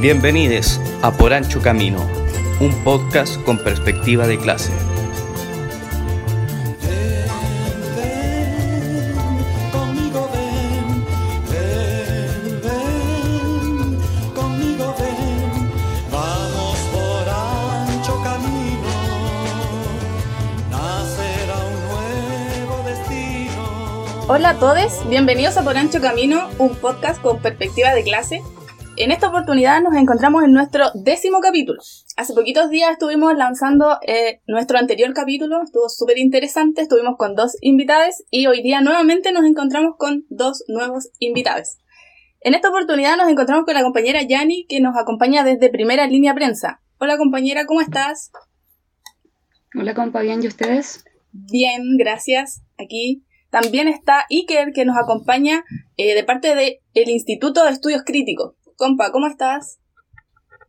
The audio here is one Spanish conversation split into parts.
Bienvenidos a Por Ancho Camino, un podcast con perspectiva de clase. Hola a todos, bienvenidos a Por Ancho Camino, un podcast con perspectiva de clase. En esta oportunidad nos encontramos en nuestro décimo capítulo. Hace poquitos días estuvimos lanzando eh, nuestro anterior capítulo, estuvo súper interesante, estuvimos con dos invitados y hoy día nuevamente nos encontramos con dos nuevos invitados. En esta oportunidad nos encontramos con la compañera Yani que nos acompaña desde primera línea prensa. Hola compañera, ¿cómo estás? Hola, compa, bien, ¿y ustedes? Bien, gracias. Aquí también está Iker que nos acompaña eh, de parte del Instituto de Estudios Críticos. Compa, ¿cómo estás?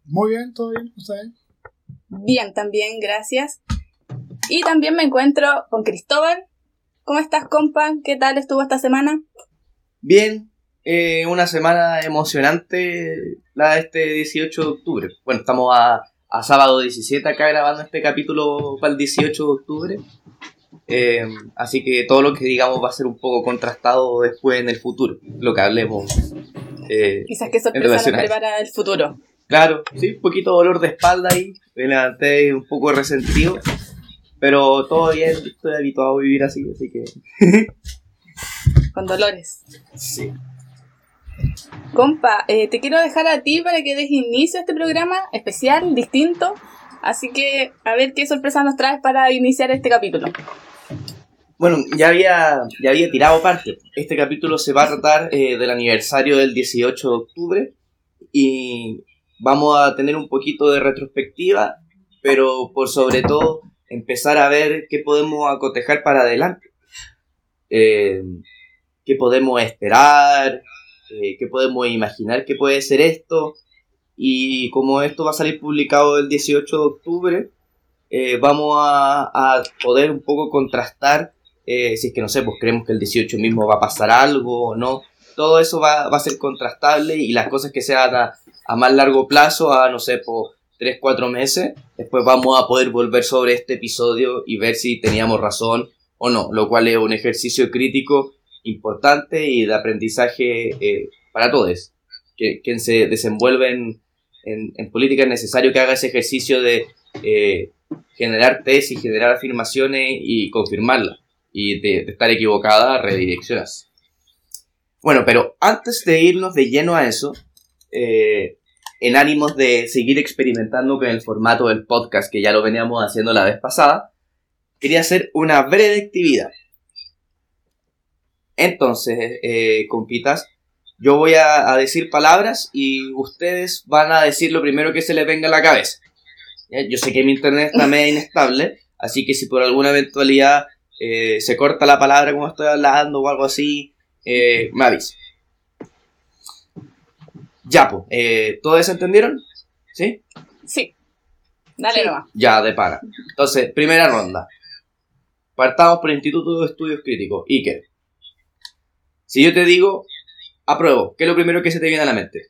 Muy bien, todo bien, ¿ustedes? Bien, también, gracias. Y también me encuentro con Cristóbal. ¿Cómo estás, compa? ¿Qué tal estuvo esta semana? Bien, eh, una semana emocionante la de este 18 de octubre. Bueno, estamos a, a sábado 17 acá grabando este capítulo para el 18 de octubre. Eh, así que todo lo que digamos va a ser un poco contrastado después en el futuro, lo que hablemos. eh, Quizás qué En sorpresa nos prepara el futuro. Claro, sí, un poquito de dolor de espalda ahí, me levanté un poco resentido, pero todo bien, estoy habituado a vivir así, así que... Con dolores. Sí. Compa, eh, te quiero dejar a ti para que des inicio a este programa especial, distinto. Así que, a ver qué sorpresa nos traes para iniciar este capítulo. Bueno, ya había, ya había tirado parte. Este capítulo se va a tratar eh, del aniversario del 18 de octubre y vamos a tener un poquito de retrospectiva, pero por sobre todo empezar a ver qué podemos acotejar para adelante. Eh, qué podemos esperar, eh, qué podemos imaginar que puede ser esto. Y como esto va a salir publicado el 18 de octubre, eh, vamos a, a poder un poco contrastar eh, si es que no sé, pues creemos que el 18 mismo va a pasar algo o no. Todo eso va, va a ser contrastable y las cosas que sean a, a más largo plazo, a no sé, por 3, 4 meses, después vamos a poder volver sobre este episodio y ver si teníamos razón o no, lo cual es un ejercicio crítico importante y de aprendizaje eh, para todos. Que, quien se desenvuelve en, política es necesario que haga ese ejercicio de eh, generar tesis, generar afirmaciones y confirmarlas y de, estar equivocada, redireccionas. Bueno, pero antes de irnos de lleno a eso, eh, en ánimos de seguir experimentando con el formato del podcast que ya lo veníamos haciendo la vez pasada, quería hacer una breve actividad. Entonces, eh, compitas, yo voy a, a decir palabras y ustedes van a decir lo primero que se les venga a la cabeza. ¿Ya? Yo sé que mi internet está medio inestable, así que si por alguna eventualidad eh, se corta la palabra como estoy hablando o algo así, eh, me avisa. Ya, pues, eh, ¿todos eso entendieron? ¿Sí? Sí. Dale Sí. nomás. Ya, de para. Entonces, primera ronda. Partamos por el Instituto de Estudios Críticos. Iker. Si yo te digo, apruebo, ¿qué es lo primero que se te viene a la mente?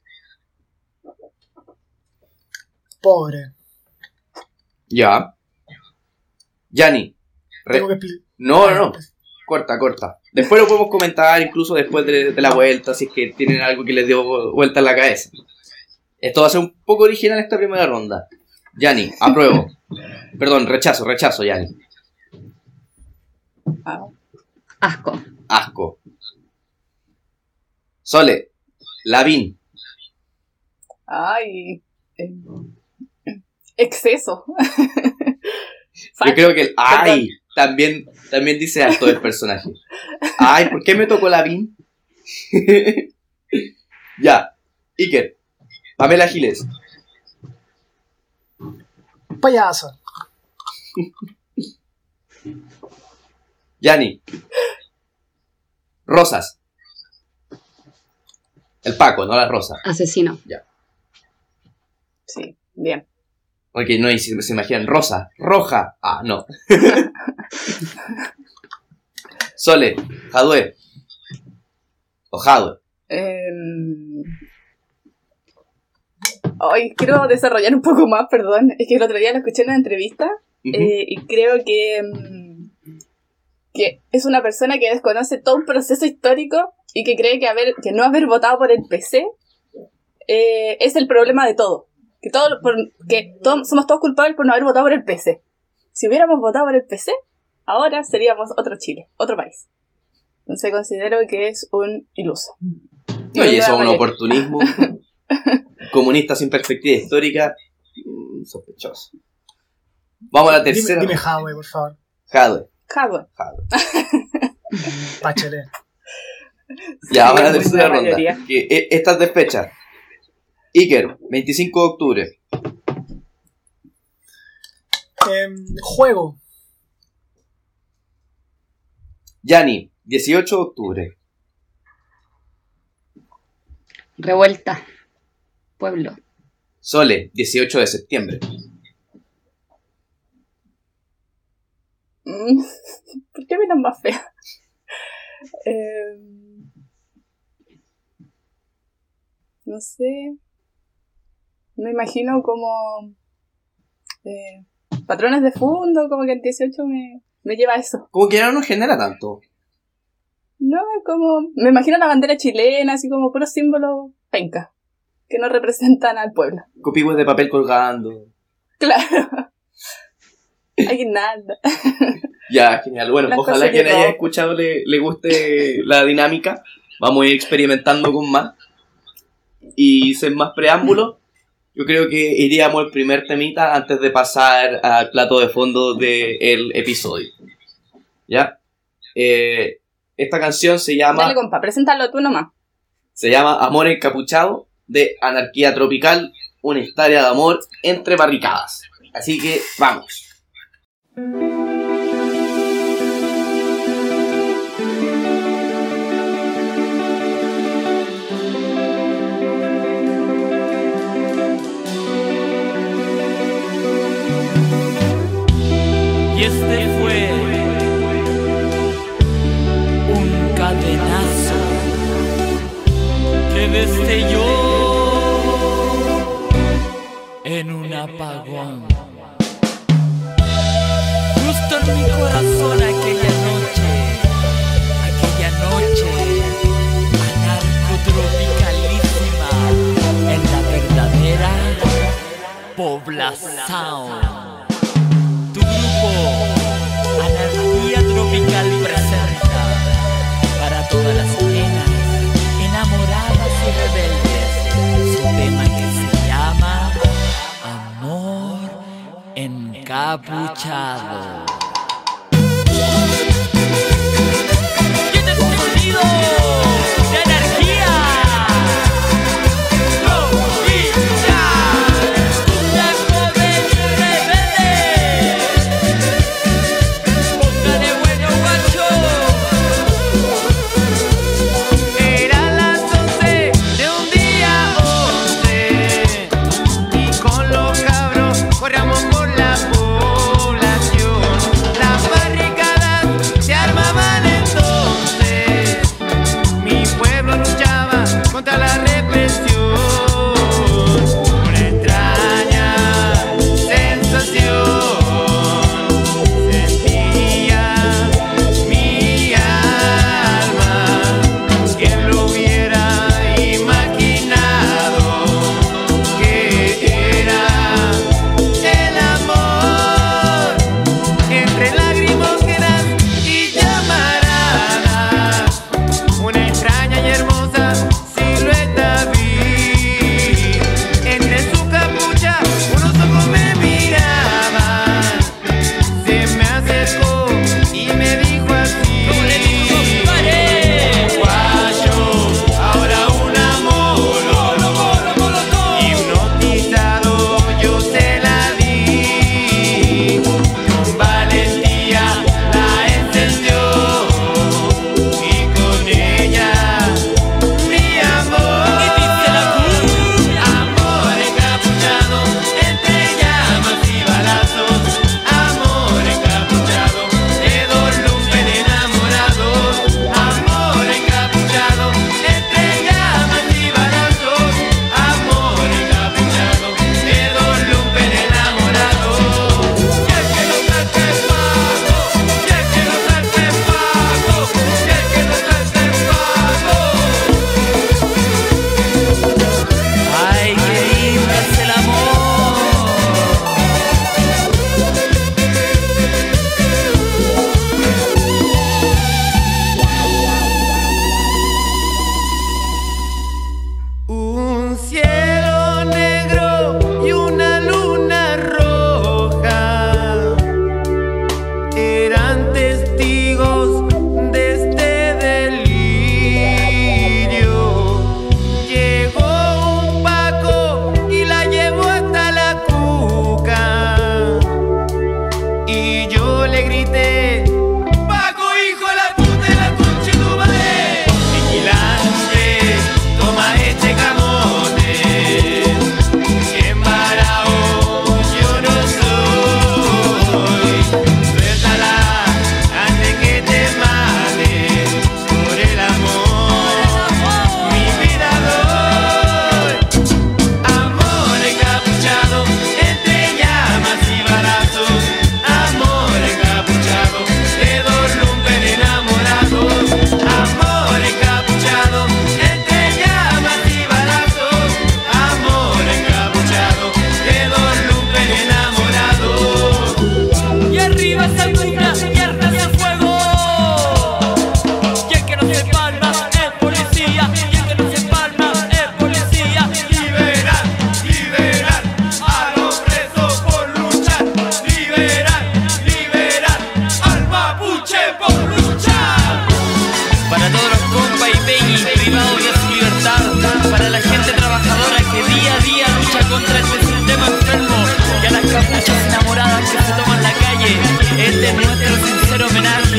Pobre. Ya. Yani. Re- Tengo que expli- No, no, no. Corta, corta. Después lo podemos comentar, incluso después de, de la vuelta, si es que tienen algo que les dio vuelta en la cabeza. Esto va a ser un poco original esta primera ronda. Yani, apruebo. Perdón, rechazo, rechazo, Yani. Ah, Asco. Asco. Sole, Lavín. Ay. eh, exceso. Yo creo que el ay también, también dice alto del personaje. Ay, ¿por qué me tocó Lavín? ya. Iker. Pamela Giles. Payaso. Yani. Rosas. El Paco, no la Rosa. Asesino. Sí, bien. Porque no, y se, se imaginan rosa, roja. Ah, no. Sole, Jadwe. O Jadwe. Em, Hoy quiero desarrollar un poco más, perdón. Es que el otro día lo escuché en una entrevista eh, y creo que, mm, que es una persona que desconoce todo un proceso histórico y que cree que, haber, que no haber votado por el PC eh, es el problema de todo. Que, todo, por- que todo- somos todos culpables por no haber votado por el PC. Si hubiéramos votado por el PC, ahora seríamos otro Chile, otro país. Entonces considero que es un iluso. No, y eso es un oportunismo comunista sin perspectiva histórica. mm, Sospechoso. Vamos a la Dime, tercera. dime Huawei, por favor. Jadwe. Hardware. Jadwe. Bachelet. Ya, vamos a ronda. Que, e- esta es de fecha. Iker, 25 de octubre. Em, juego. Yani, 18 de octubre. Revuelta. Pueblo. Sole, 18 de septiembre. Mm, ¿Por qué miran más fea? Eh, no sé. Me imagino como eh, patrones de fondo, como que el 18 me, me lleva a eso. Como que no nos genera tanto. No, es como. Me imagino la bandera chilena, así como puros símbolos penca, que no representan al pueblo. Copigües de papel colgando. Claro. Aguinaldo. Ya, genial. Bueno, Las ojalá quien haya escuchado le, le guste la dinámica. Vamos a ir experimentando con más. Y sin más preámbulos, yo creo que iríamos al primer temita antes de pasar al plato de fondo del episodio. ¿Ya? Eh, esta canción se llama, Dale, compa, preséntalo tú nomás. se llama Amor Encapuchado de Anarquía Tropical, una historia de amor entre barricadas. Así que vamos. Y este fue un cadenazo que destelló en un apagón. Justo en mi corazón aquella noche, aquella noche anarcotropicalísima en la verdadera población. Grupo Anarquía Tropical presenta para todas las penas, enamoradas y rebeldes, su tema que se llama Amor Encapuchado. Este es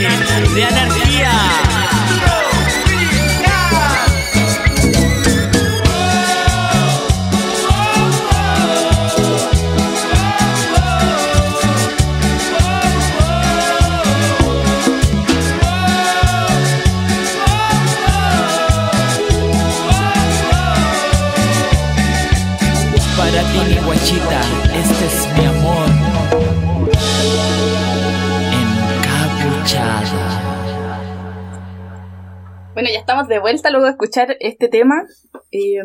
de anarquía. Vuelta luego de escuchar este tema. Eh,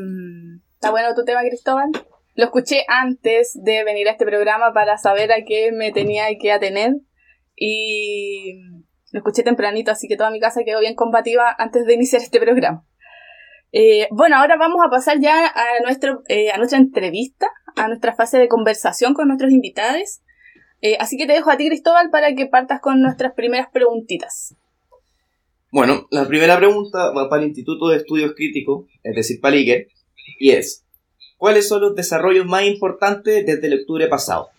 Está bueno tu tema, Cristóbal. Lo escuché antes de venir a este programa para saber a qué me tenía que atener. Y lo escuché tempranito, así que toda mi casa quedó bien combativa antes de iniciar este programa. Eh, bueno, ahora vamos a pasar ya a, nuestro, eh, a nuestra entrevista, a nuestra fase de conversación con nuestros invitados. Eh, así que te dejo a ti, Cristóbal, para que partas con nuestras primeras preguntitas. Bueno, la primera pregunta va para el Instituto de Estudios Críticos, es decir, para el IGER, y es, ¿cuáles son los desarrollos más importantes desde el octubre pasado?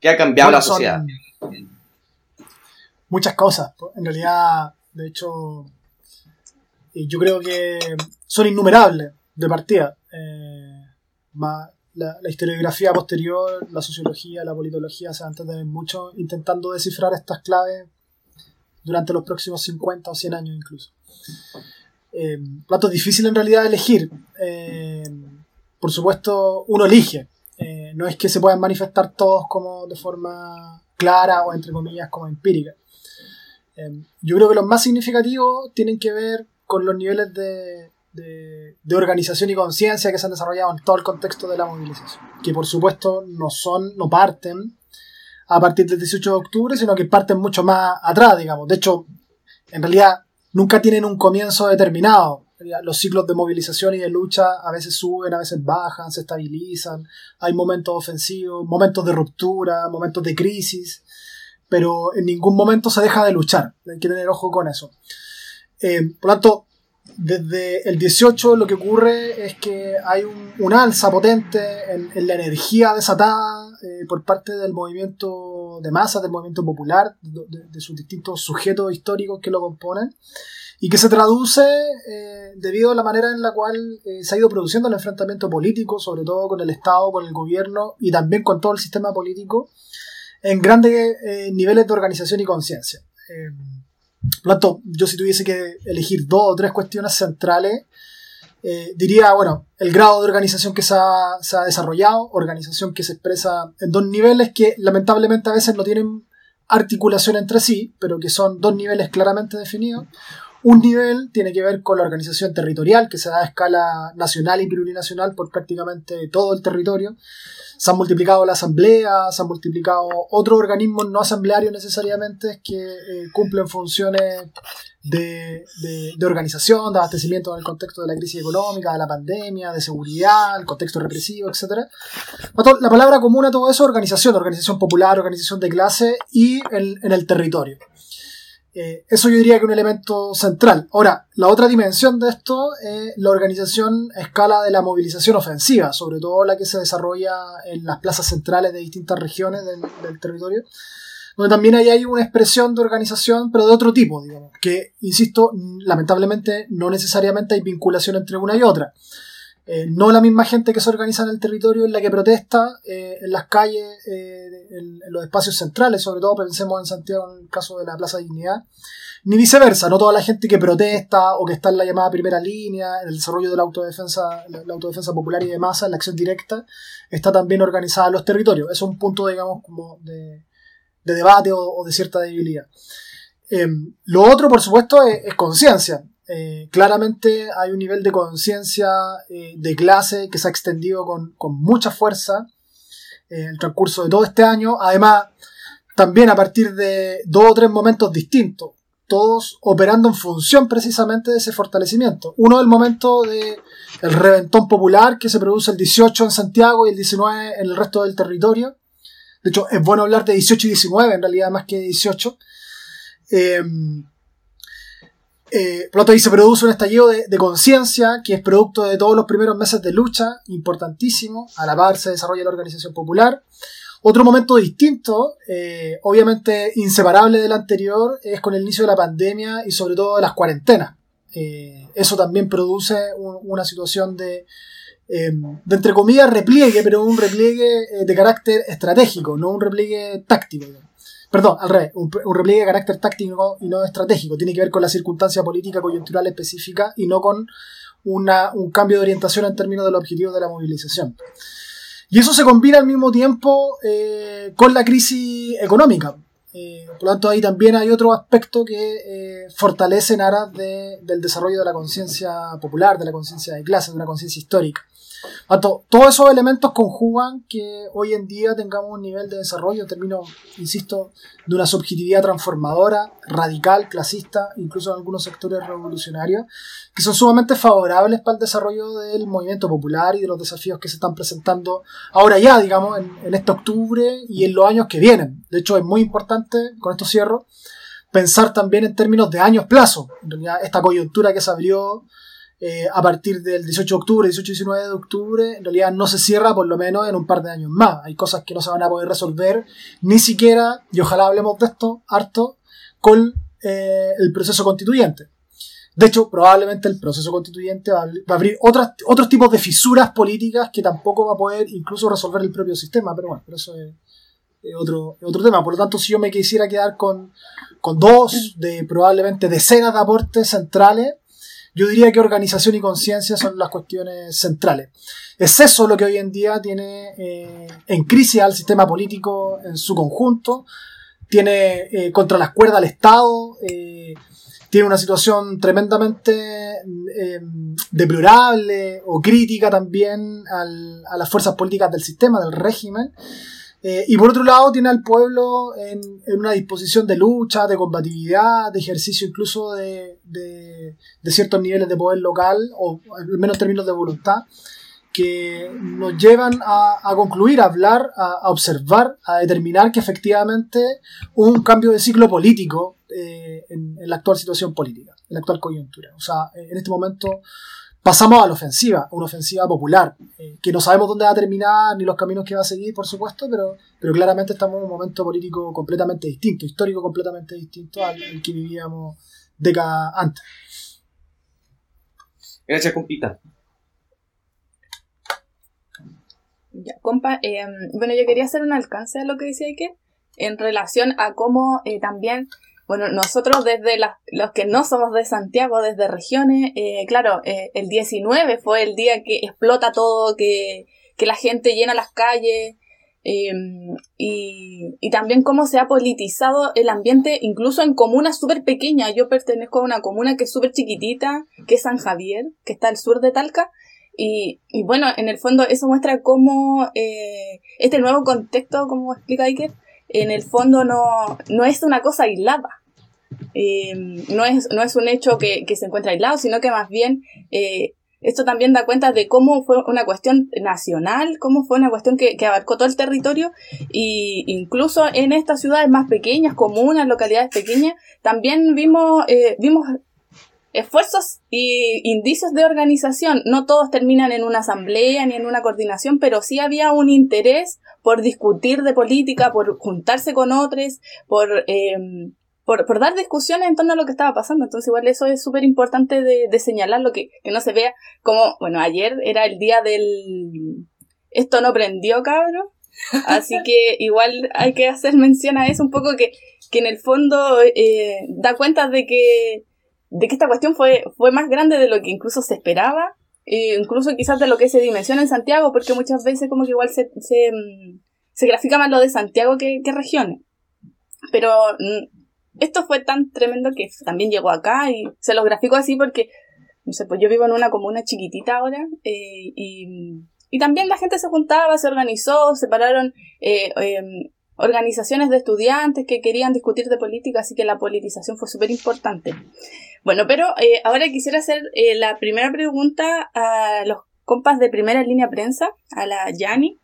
¿Qué ha cambiado Bueno, la sociedad? Muchas cosas. En realidad, de hecho, yo creo que son innumerables de partida. Eh, más la, historiografía posterior, la sociología, la politología se van a entender mucho intentando descifrar estas claves durante los próximos 50 o 100 años incluso. Eh, es difícil en realidad elegir. Eh, por supuesto, uno elige. Eh, no es que se puedan manifestar todos como de forma clara o entre comillas como empírica. Eh, yo creo que los más significativos tienen que ver con los niveles de, de- de organización y conciencia que se han desarrollado en todo el contexto de la movilización. Que por supuesto no son, no parten a partir del 18 de octubre, sino que parten mucho más atrás, digamos. De hecho, en realidad nunca tienen un comienzo determinado. Los ciclos de movilización y de lucha a veces suben, a veces bajan, se estabilizan. Hay momentos ofensivos, momentos de ruptura, momentos de crisis, pero en ningún momento se deja de luchar. Hay que tener ojo con eso. Eh, por lo tanto, desde el 18 lo que ocurre es que hay un, un alza potente en, en la energía desatada eh, por parte del movimiento de masas, del movimiento popular, de, de- sus distintos sujetos históricos que lo componen, y que se traduce eh, debido a la manera en la cual eh, se ha ido produciendo el enfrentamiento político, sobre todo con el Estado, con el gobierno y también con todo el sistema político, en grandes eh, niveles de organización y conciencia. Por tanto, yo si tuviese que elegir dos o tres cuestiones centrales, eh, diría, bueno, el grado de organización que se ha desarrollado, organización que se expresa en dos niveles que lamentablemente a veces no tienen articulación entre sí, pero que son dos niveles claramente definidos. Un nivel tiene que ver con la organización territorial, que se da a escala nacional y plurinacional por prácticamente todo el territorio. Se han multiplicado las asambleas, se han multiplicado otros organismos no asamblearios necesariamente que eh, cumplen funciones de, organización, de abastecimiento en el contexto de la crisis económica, de la pandemia, de seguridad, el contexto represivo, etc. La palabra común a todo eso es organización, organización popular, organización de clase y en el territorio. Eh, eso yo diría que es un elemento central. Ahora, la otra dimensión de esto es la organización a escala de la movilización ofensiva, sobre todo la que se desarrolla en las plazas centrales de distintas regiones del, del territorio, donde también ahí hay una expresión de organización, pero de otro tipo, digamos, que, insisto, lamentablemente no necesariamente hay vinculación entre una y otra. Eh, no la misma gente que se organiza en el territorio en la que protesta eh, en las calles, eh, en, los espacios centrales, sobre todo pensemos en Santiago en el caso de la Plaza Dignidad, ni viceversa, no toda la gente que protesta o que está en la llamada primera línea, en el desarrollo de la autodefensa, la, autodefensa popular y de masa, en la acción directa, está también organizada en los territorios. Es un punto, digamos, como de, de debate o, de cierta debilidad. Eh, lo otro, por supuesto, es, es conciencia. Eh, claramente hay un nivel de conciencia eh, de clase que se ha extendido con, mucha fuerza eh, en el transcurso de todo este año. Además, también a partir de dos o tres momentos distintos, todos operando en función precisamente de ese fortalecimiento. Uno el momento de el reventón popular que se produce el 18 en Santiago y el 19 en el resto del territorio. De hecho, es bueno hablar de 18 y 19 en realidad más que 18. Eh, Eh, por lo ahí se produce un estallido de, conciencia que es producto de todos los primeros meses de lucha, importantísimo. A la par se desarrolla la organización popular. Otro momento distinto, eh, obviamente inseparable del anterior, es con el inicio de la pandemia y sobre todo de las cuarentenas. Eh, eso también produce un- una situación de, eh, de, entre comillas, repliegue, pero un repliegue de carácter estratégico, no un repliegue táctico. digamos. Perdón, al revés, un, un repliegue de carácter táctico y no estratégico. Tiene que ver con la circunstancia política coyuntural específica y no con una, un cambio de orientación en términos de los objetivos de la movilización. Y eso se combina al mismo tiempo eh, con la crisis económica. Eh, por lo tanto, ahí también hay otro aspecto que eh, fortalece en aras de- del desarrollo de la conciencia popular, de la conciencia de clase, de una conciencia histórica. Todos esos elementos conjugan que hoy en día tengamos un nivel de desarrollo en términos, insisto, de una subjetividad transformadora, radical, clasista, incluso en algunos sectores revolucionarios, que son sumamente favorables para el desarrollo del movimiento popular y de los desafíos que se están presentando ahora ya, digamos, en, en este octubre y en los años que vienen. De hecho, es muy importante, con esto cierro, pensar también en términos de años plazo. En realidad, esta coyuntura que se abrió eh, a partir del 18 de octubre, 18 y 19 de octubre, en realidad no se cierra por lo menos en un par de años más. Hay cosas que no se van a poder resolver, ni siquiera, y ojalá hablemos de esto harto, con eh, el proceso constituyente. De hecho, probablemente el proceso constituyente va a abrir- otras, otros tipos de fisuras políticas que tampoco va a poder incluso resolver el propio sistema, pero bueno, pero eso es, otro, otro tema. Por lo tanto, si yo me quisiera quedar con, con dos de probablemente decenas de aportes centrales, yo diría que organización y conciencia son las cuestiones centrales. Es eso lo que hoy en día tiene eh, en crisis al sistema político en su conjunto, tiene eh, contra las cuerdas al Estado, eh, tiene una situación tremendamente eh, deplorable o crítica también a las fuerzas políticas del sistema, del régimen. Eh, y por otro lado tiene al pueblo en, en una disposición de lucha, de combatividad, de ejercicio incluso de, de- de ciertos niveles de poder local, o al menos en términos de voluntad, que nos llevan a, a concluir, a hablar, a, a observar, a determinar que efectivamente hubo un cambio de ciclo político eh, en, en la actual situación política, en la actual coyuntura. O sea, en este momento pasamos a la ofensiva, a una ofensiva popular, eh, que no sabemos dónde va a terminar ni los caminos que va a seguir, por supuesto, pero, pero claramente estamos en un momento político completamente distinto, histórico completamente distinto al, al que vivíamos décadas antes. Gracias, compita. Ya, compa, eh, bueno, yo quería hacer un alcance a lo que decía Iker en relación a cómo eh, también, bueno, nosotros desde las, los que no somos de Santiago, desde regiones, eh, claro, eh, el 19 fue el día que explota todo, que, que la gente llena las calles, eh, y, y también cómo se ha politizado el ambiente, incluso en comunas súper pequeñas. Yo pertenezco a una comuna que es súper chiquitita, que es San Javier, que está al sur de Talca, y, y bueno, en el fondo eso muestra cómo eh, este nuevo contexto, como explica Iker, en el fondo no, no es una cosa aislada. Eh, no, es, no es un hecho que, que se encuentra aislado, sino que más bien eh, esto también da cuenta de cómo fue una cuestión nacional, cómo fue una cuestión que, que abarcó todo el territorio y incluso en estas ciudades más pequeñas, comunas, localidades pequeñas, también vimos, eh, vimos esfuerzos y indicios de organización. No todos terminan en una asamblea ni en una coordinación, pero sí había un interés por discutir de política, por juntarse con otros, por, eh, por, por, dar discusiones en torno a lo que estaba pasando. Entonces igual eso es súper importante de, de señalarlo, que, que no se vea como, bueno, ayer era el día del... Esto no prendió, cabrón. Así que igual hay que hacer mención a eso un poco que, que en el fondo eh, da cuenta de que de que esta cuestión fue, fue más grande de lo que incluso se esperaba, e incluso quizás de lo que se dimensiona en Santiago, porque muchas veces como que igual se, se, se grafica más lo de Santiago que, que regiones. Pero esto fue tan tremendo que también llegó acá y se lo grafico así porque, no sé, pues yo vivo en una comuna chiquitita ahora eh, y, y también la gente se juntaba, se organizó, se pararon eh, eh, organizaciones de estudiantes que querían discutir de política, así que la politización fue súper importante. Bueno, pero eh, ahora quisiera hacer eh, la primera pregunta a los compas de primera línea prensa, a la Yani.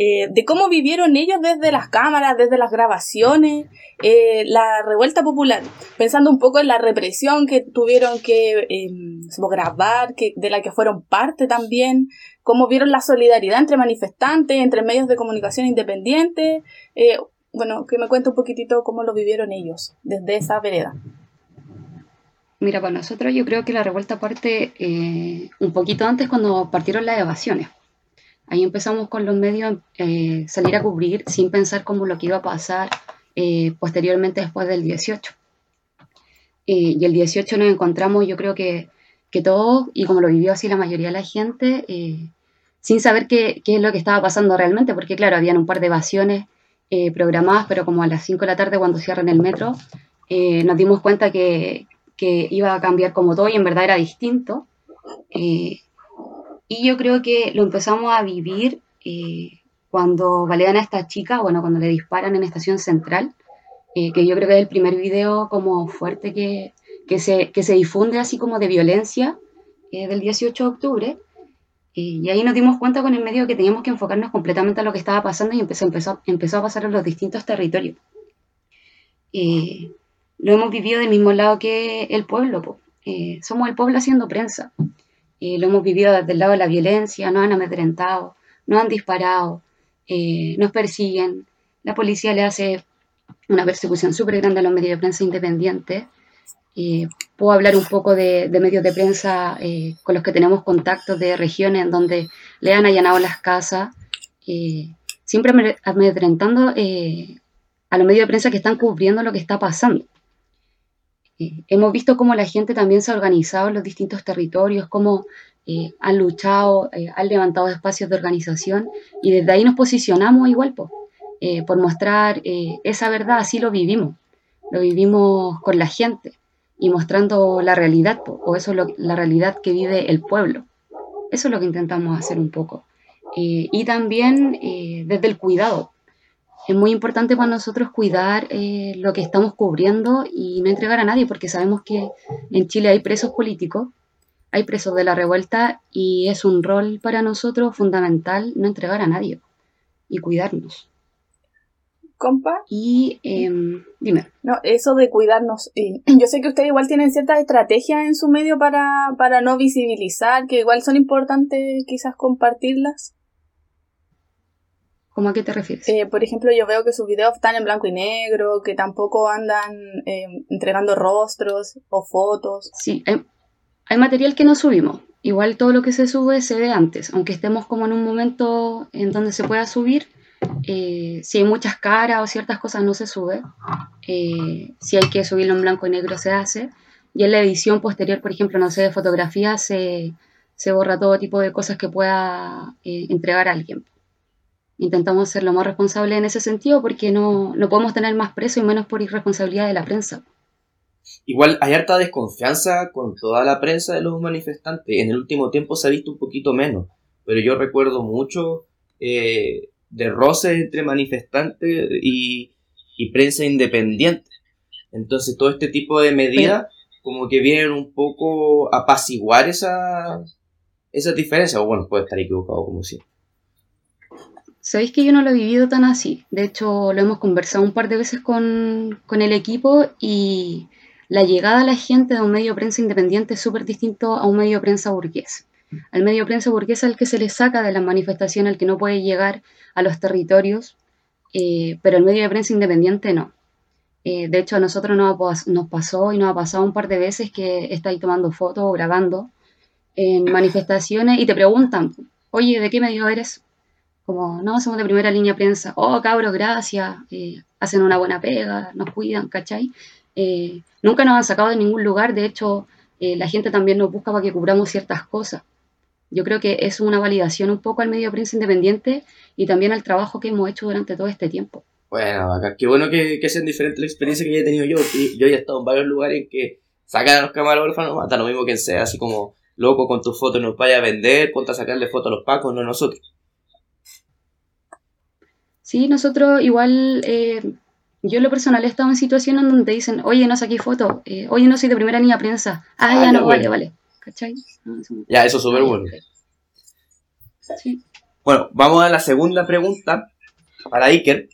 Eh, de cómo vivieron ellos desde las cámaras, desde las grabaciones, eh, la revuelta popular, pensando un poco en la represión que tuvieron que em, grabar, que, de la que fueron parte también, cómo vieron la solidaridad entre manifestantes, entre medios de comunicación independientes. Eh, bueno, que me cuente un poquitito cómo lo vivieron ellos desde esa vereda. Mira, para nosotros yo creo que la revuelta parte un poquito antes cuando partieron las evasiones. Ahí empezamos con los medios, eh, salir a cubrir sin pensar cómo lo que iba a pasar eh, posteriormente después del 18. Eh, y el 18 nos encontramos, yo creo que, que todos, y como lo vivió así la mayoría de la gente, sin saber qué, qué, es lo que estaba pasando realmente, porque claro, habían un par de evasiones programadas, pero como a las 5 de la tarde cuando cierran el metro, nos dimos cuenta que, que, iba a cambiar como todo y en verdad era distinto. Y yo creo que lo empezamos a vivir eh, cuando balean a esta chica, bueno, cuando le disparan en Estación Central, eh, que yo creo que es el primer video como fuerte que, que, se, que se difunde así como de violencia eh, del 18 de octubre. y ahí nos dimos cuenta con el medio que teníamos que enfocarnos completamente a lo que estaba pasando y empezó, empezó, empezó a pasar en los distintos territorios. lo hemos vivido del mismo lado que el pueblo. somos el pueblo haciendo prensa lo hemos vivido desde el lado de la violencia, nos han amedrentado, nos han disparado, eh, nos persiguen, la policía le hace una persecución súper grande a los medios de prensa independientes. Eh, puedo hablar un poco de, medios de prensa eh, con los que tenemos contactos de regiones en donde le han allanado las casas, siempre amedrentando a los medios de prensa que están cubriendo lo que está pasando. Eh, hemos visto cómo la gente también se ha organizado en los distintos territorios, cómo eh, han luchado, eh, han levantado espacios de organización y desde ahí nos posicionamos igual por mostrar esa verdad, así lo vivimos, lo vivimos con la gente y mostrando la realidad, o eso es la realidad que vive el pueblo. Eso es lo que intentamos hacer un poco. y también desde el cuidado, es muy importante para nosotros cuidar eh, lo que estamos cubriendo y no entregar a nadie, porque sabemos que en Chile hay presos políticos, hay presos de la revuelta y es un rol para nosotros fundamental no entregar a nadie y cuidarnos. Compa. Y em, dime. No, eso de cuidarnos. yo sé que ustedes igual tienen ciertas estrategias en su medio para, para no visibilizar, que igual son importantes quizás compartirlas. ¿Cómo a qué te refieres? Eh, por ejemplo, yo veo que sus videos están en blanco y negro, que tampoco andan eh, entregando rostros o fotos. Sí, hay, material que no subimos. Igual todo lo que se sube se ve antes, aunque estemos como en un momento en donde se pueda subir. Eh, si hay muchas caras o ciertas cosas no se sube. si hay que subirlo en blanco y negro se hace. Y en la edición posterior, por ejemplo, no sé, de fotografía, se, se borra todo tipo de cosas que pueda entregar a alguien intentamos ser lo más responsable en ese sentido porque no, no podemos tener más preso y menos por irresponsabilidad de la prensa. Igual hay harta desconfianza con toda la prensa de los manifestantes. En el último tiempo se ha visto un poquito menos, pero yo recuerdo mucho eh, de roces entre manifestantes y, y, prensa independiente. Entonces todo este tipo de medidas como que vienen un poco a apaciguar esa, esa diferencia. O bueno, puede estar equivocado como siempre. Sabéis que yo no lo he vivido tan así. De hecho, lo hemos conversado un par de veces con, el equipo y la llegada a la gente de un medio de prensa independiente es súper distinto a un medio de prensa burgués. Al medio de prensa burgués el que se le saca de las manifestaciones, el que no puede llegar a los territorios, eh, pero el medio de prensa independiente no. Eh, de hecho, a nosotros nos, nos pasó y nos ha pasado un par de veces que estáis tomando fotos o grabando en manifestaciones y te preguntan, oye, ¿de qué medio eres? Como, no, somos de primera línea prensa, oh, cabros, gracias, eh, hacen una buena pega, nos cuidan, ¿cachai? Eh, nunca nos han sacado de ningún lugar, de hecho, eh, la gente también nos busca para que cubramos ciertas cosas. Yo creo que es una validación un poco al medio prensa independiente y también al trabajo que hemos hecho durante todo este tiempo. Bueno, acá, qué bueno que, que sean diferentes las experiencias que ya he tenido yo. Yo ya he estado en varios lugares en que sacan a los camarógrafos, mata lo mismo que sea, así como loco con tus fotos nos vaya a vender, ponte a sacarle fotos a los pacos, no a nosotros. Sí, nosotros igual, eh, yo en lo personal he estado en situaciones donde dicen, oye, no saqué foto, eh, oye, no soy de primera línea prensa, ah, ya no, vale, vale, ¿cachai? ya, eso es súper bueno. Sí. Bueno, vamos a la segunda pregunta para Iker.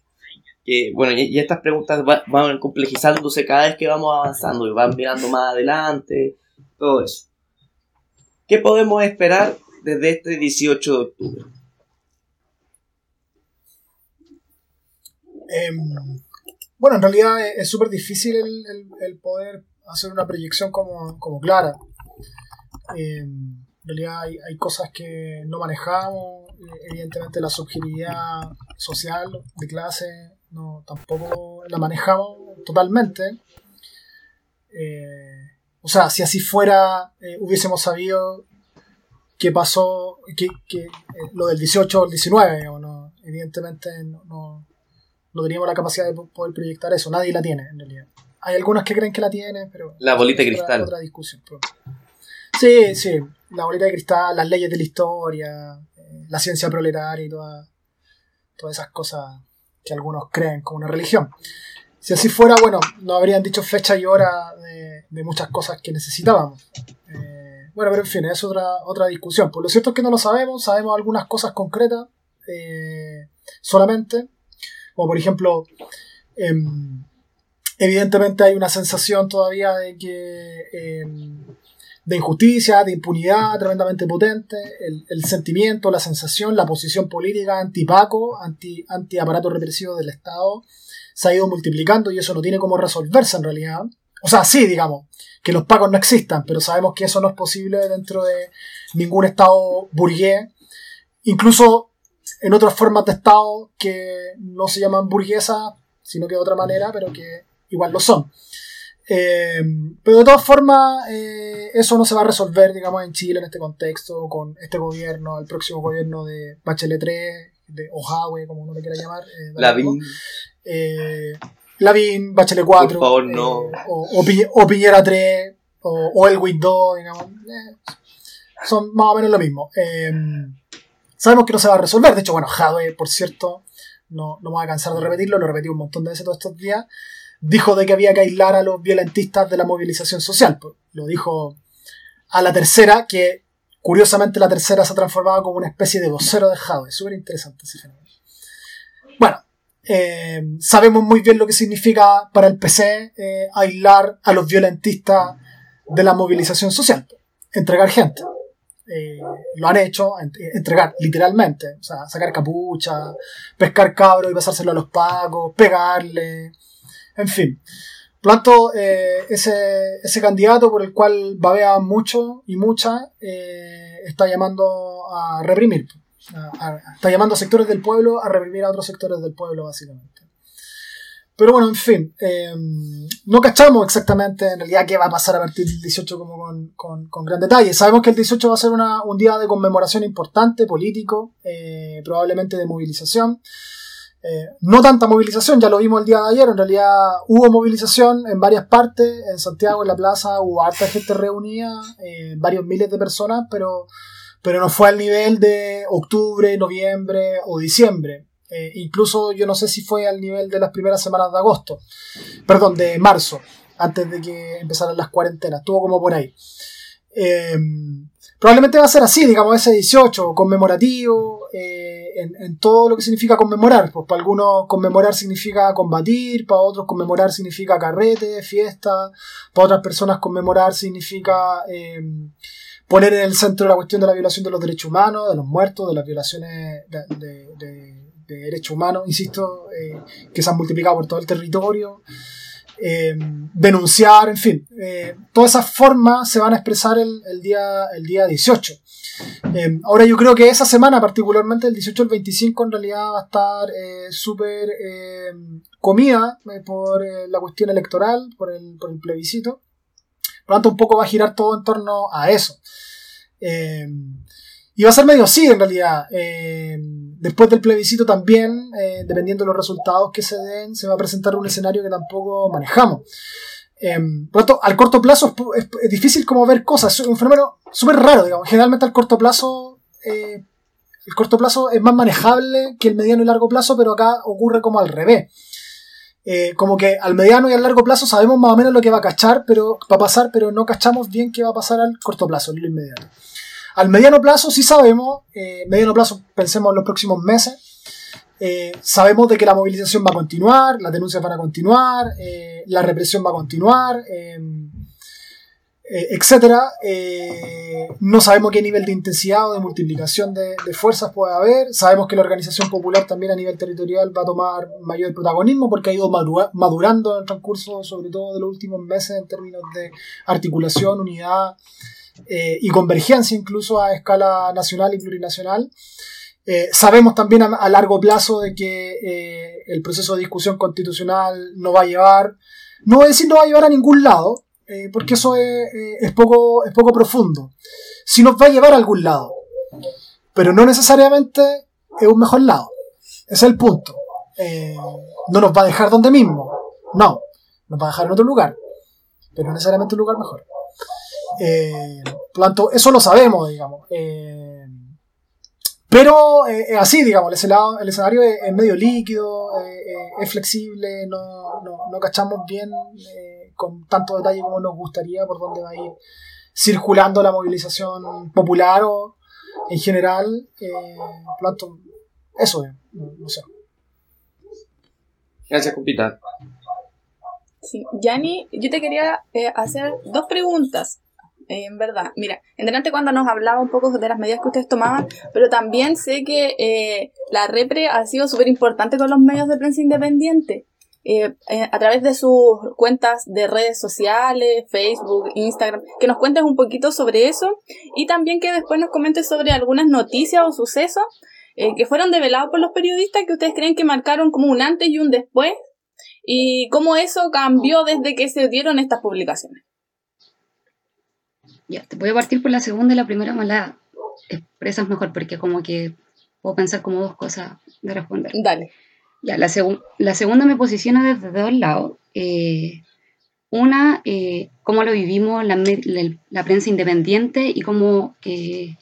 Que, bueno, y, y estas preguntas va- van complejizándose cada vez que vamos avanzando y van mirando más adelante, todo eso. ¿Qué podemos esperar desde este 18 de octubre? Em, bueno, en realidad es es súper difícil el, poder hacer una proyección como, clara. Em, en realidad hay, cosas que no manejamos, eh, evidentemente la subjetividad social de clase no, tampoco la manejamos totalmente. Eh, o sea, si así fuera, eh, hubiésemos sabido qué pasó, que, que, eh, lo del 18 o el 19, digamos, no, evidentemente no, no, no teníamos la capacidad de po- poder proyectar eso. Nadie la tiene, en realidad. Hay algunos que creen que la tienen, pero. La bolita de es otra- cristal. Otra discusión. pero- Sí, sí. La bolita de cristal, las leyes de la historia, eh, la ciencia proletaria y toda- todas esas cosas que algunos creen como una religión. Si así fuera, bueno, nos habrían dicho fecha y hora de, de muchas cosas que necesitábamos. Eh, bueno, pero en fin, es otra, otra discusión. Pues lo cierto es que no lo sabemos, sabemos algunas cosas concretas eh, solamente. Como por ejemplo, em, evidentemente hay una sensación todavía de que em, de injusticia, de impunidad tremendamente potente, el, sentimiento, la sensación, la posición política anti-Paco, anti, anti-aparato represivo del Estado, se ha ido multiplicando y eso no tiene cómo resolverse en realidad. O sea, sí, digamos, que los Pacos no existan, pero sabemos que eso no es posible dentro de ningún Estado burgués, incluso en otras formas de Estado que no se llaman burguesas, sino que de otra manera, pero que igual lo son. Eh, pero de todas formas, eh, eso no se va a resolver, digamos, en Chile en este contexto, con este gobierno, el próximo gobierno de Bachelet 3, de Ojahue, como uno le quiera llamar. eh. Lavín, Eh, Lavín, Bachelet 4, Por favor, no. o, o Pi- o Piñera 3, o, o Elwin 2, digamos. son más o menos lo mismo. Sabemos que no se va a resolver. De hecho, bueno, Jadwe, por cierto, no, no me voy a cansar de repetirlo, lo repetí un montón de veces todos estos días, dijo de que había que aislar a los violentistas de la movilización social. Pues, lo dijo a la tercera, que curiosamente la tercera se ha transformado como una especie de vocero de Jadwe. Súper interesante ese fenómeno. Bueno, eh, sabemos muy bien lo que significa para el PC eh, aislar a los violentistas de la movilización social. Entregar gente. Eh, lo han hecho, ent- entregar literalmente, o sea, sacar capucha, pescar cabros y pasárselo a los pagos, pegarle, en fin. Tanto, eh, ese, ese candidato por el cual babea mucho y mucha eh, está llamando a reprimir. Está llamando a sectores del pueblo a reprimir a otros sectores del pueblo, básicamente. Pero bueno, en fin, eh, no cachamos exactamente en realidad qué va a pasar a partir del 18 como con, con- con gran detalle. Sabemos que el 18 va a ser una- un día de conmemoración importante, político, eh, probablemente de movilización. Eh, no tanta movilización, ya lo vimos el día de ayer, en realidad hubo movilización en varias partes, en Santiago, en la plaza, hubo harta gente reunida, eh, varios miles de personas, pero, pero no fue al nivel de octubre, noviembre o diciembre. Eh, incluso yo no sé si fue al nivel de las primeras semanas de agosto, perdón, de marzo, antes de que empezaran las cuarentenas, estuvo como por ahí. Eh, probablemente va a ser así, digamos, ese 18, conmemorativo, eh, en, todo lo que significa conmemorar. Pues para algunos conmemorar significa combatir, para otros conmemorar significa carrete, fiesta, para otras personas conmemorar significa poner en el centro la cuestión de la violación de los derechos humanos, de los muertos, de las violaciones de- de derechos humanos, insisto, eh, que se han multiplicado por todo el territorio eh, denunciar, en fin. eh, todas esas formas se van a expresar el, día, el día 18. Eh, ahora yo creo que esa semana, particularmente el 18 al 25, en realidad va a estar súper comida por la cuestión electoral, por el, por el plebiscito. Por lo tanto, un poco va a girar todo en torno a eso. Y va a ser medio así, en realidad. Después del plebiscito también, eh, dependiendo de los resultados que se den, se va a presentar un escenario que tampoco manejamos. Eh, por lo tanto, al corto plazo es, difícil como ver cosas. Es un fenómeno súper raro, digamos. Generalmente al corto plazo, eh, el corto plazo es más manejable que el mediano y largo plazo, pero acá ocurre como al revés. Como que al mediano y al largo plazo sabemos más o menos lo que va a cachar, pero va a pasar, pero no cachamos bien qué va a pasar al corto plazo, en lo inmediato. Al mediano plazo sí sabemos, eh, mediano plazo pensemos en los próximos meses, eh, sabemos de que la movilización va a continuar, las denuncias van a continuar, eh, la represión va a continuar, etcétera. No sabemos qué nivel de intensidad o de multiplicación de, fuerzas puede haber. Sabemos que la organización popular también a nivel territorial va a tomar mayor protagonismo porque ha ido madura- madurando en el transcurso, sobre todo de los últimos meses, en términos de articulación, unidad eh, y convergencia incluso a escala nacional y plurinacional. Eh, sabemos también a, largo plazo de que eh, el proceso de discusión constitucional no va a llevar, no voy a decir no va a llevar a ningún lado, porque eso es, es poco, es poco profundo, si nos va a llevar a algún lado, pero no necesariamente es un mejor lado, ese es el punto. No nos va a dejar donde mismo, no, nos va a dejar en otro lugar, pero no necesariamente un lugar mejor. Eh, por lo tanto, eso lo sabemos, digamos. Eh, pero eh, es así, digamos, el escenario, el escenario es, es medio líquido, eh, eh, es flexible, no, no, no cachamos bien eh, con tanto detalle como nos gustaría por dónde va a ir circulando la movilización popular o en general. Eh, por lo tanto, eso es, no, no sé. Gracias, compita. Sí. Yani, yo te quería eh, hacer dos preguntas. En verdad, mira, en delante cuando nos hablaba un poco de las medidas que ustedes tomaban, pero también sé que eh, la repre ha sido súper importante con los medios de prensa independiente. Eh, eh, a través de sus cuentas de redes sociales, Facebook, Instagram, que nos cuentes un poquito sobre eso y también que después nos comentes sobre algunas noticias o sucesos eh, que fueron develados por los periodistas que ustedes creen que marcaron como un antes y un después y cómo eso cambió desde que se dieron estas publicaciones. Ya, te voy a partir por la segunda y la primera me la expresas mejor porque como que puedo pensar como dos cosas de responder. Dale. Ya, la, segun- la segunda me posiciona desde dos lados. Eh, una, eh, cómo lo vivimos la, la- la prensa independiente y cómo eh,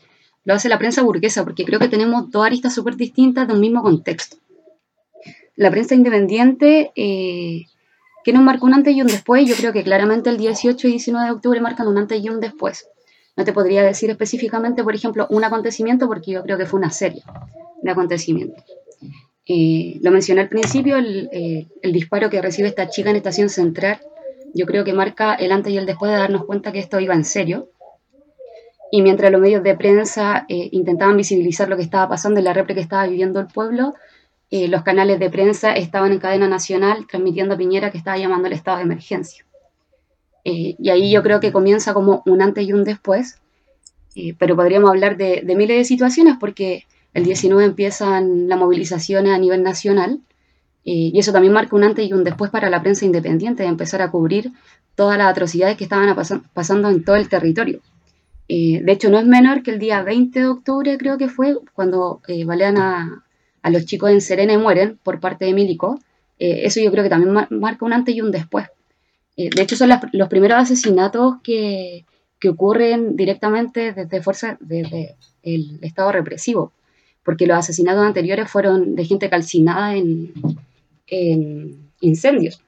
lo hace la prensa burguesa, porque creo que tenemos dos aristas súper distintas de un mismo contexto. La prensa independiente, eh, que nos marca un antes y un después, yo creo que claramente el 18 y 19 de octubre marcan un antes y un después. No te podría decir específicamente, por ejemplo, un acontecimiento, porque yo creo que fue una serie de acontecimientos. Eh, lo mencioné al principio, el, eh, disparo que recibe esta chica en Estación Central, yo creo que marca el antes y el después de darnos cuenta que esto iba en serio. Y mientras los medios de prensa eh, intentaban visibilizar lo que estaba pasando en la repre que estaba viviendo el pueblo, los canales de prensa estaban en cadena nacional transmitiendo a Piñera que estaba llamando al estado de emergencia. Eh, y ahí yo creo que comienza como un antes y un después, eh, pero podríamos hablar de, miles de situaciones porque el 19 empiezan las movilizaciones a nivel nacional eh, y eso también marca un antes y un después para la prensa independiente de empezar a cubrir todas las atrocidades que estaban a pasa- pasando en todo el territorio. Eh, de hecho, no es menor que el día 20 de octubre, creo que fue, cuando balean a los chicos en Serena y mueren por parte de Milico. Eh, eso yo creo que también mar- marca un antes y un después. Eh, de hecho, son las- los primeros asesinatos que, que ocurren directamente desde fuerza, desde el Estado represivo, porque los asesinatos anteriores fueron de gente calcinada en, en incendios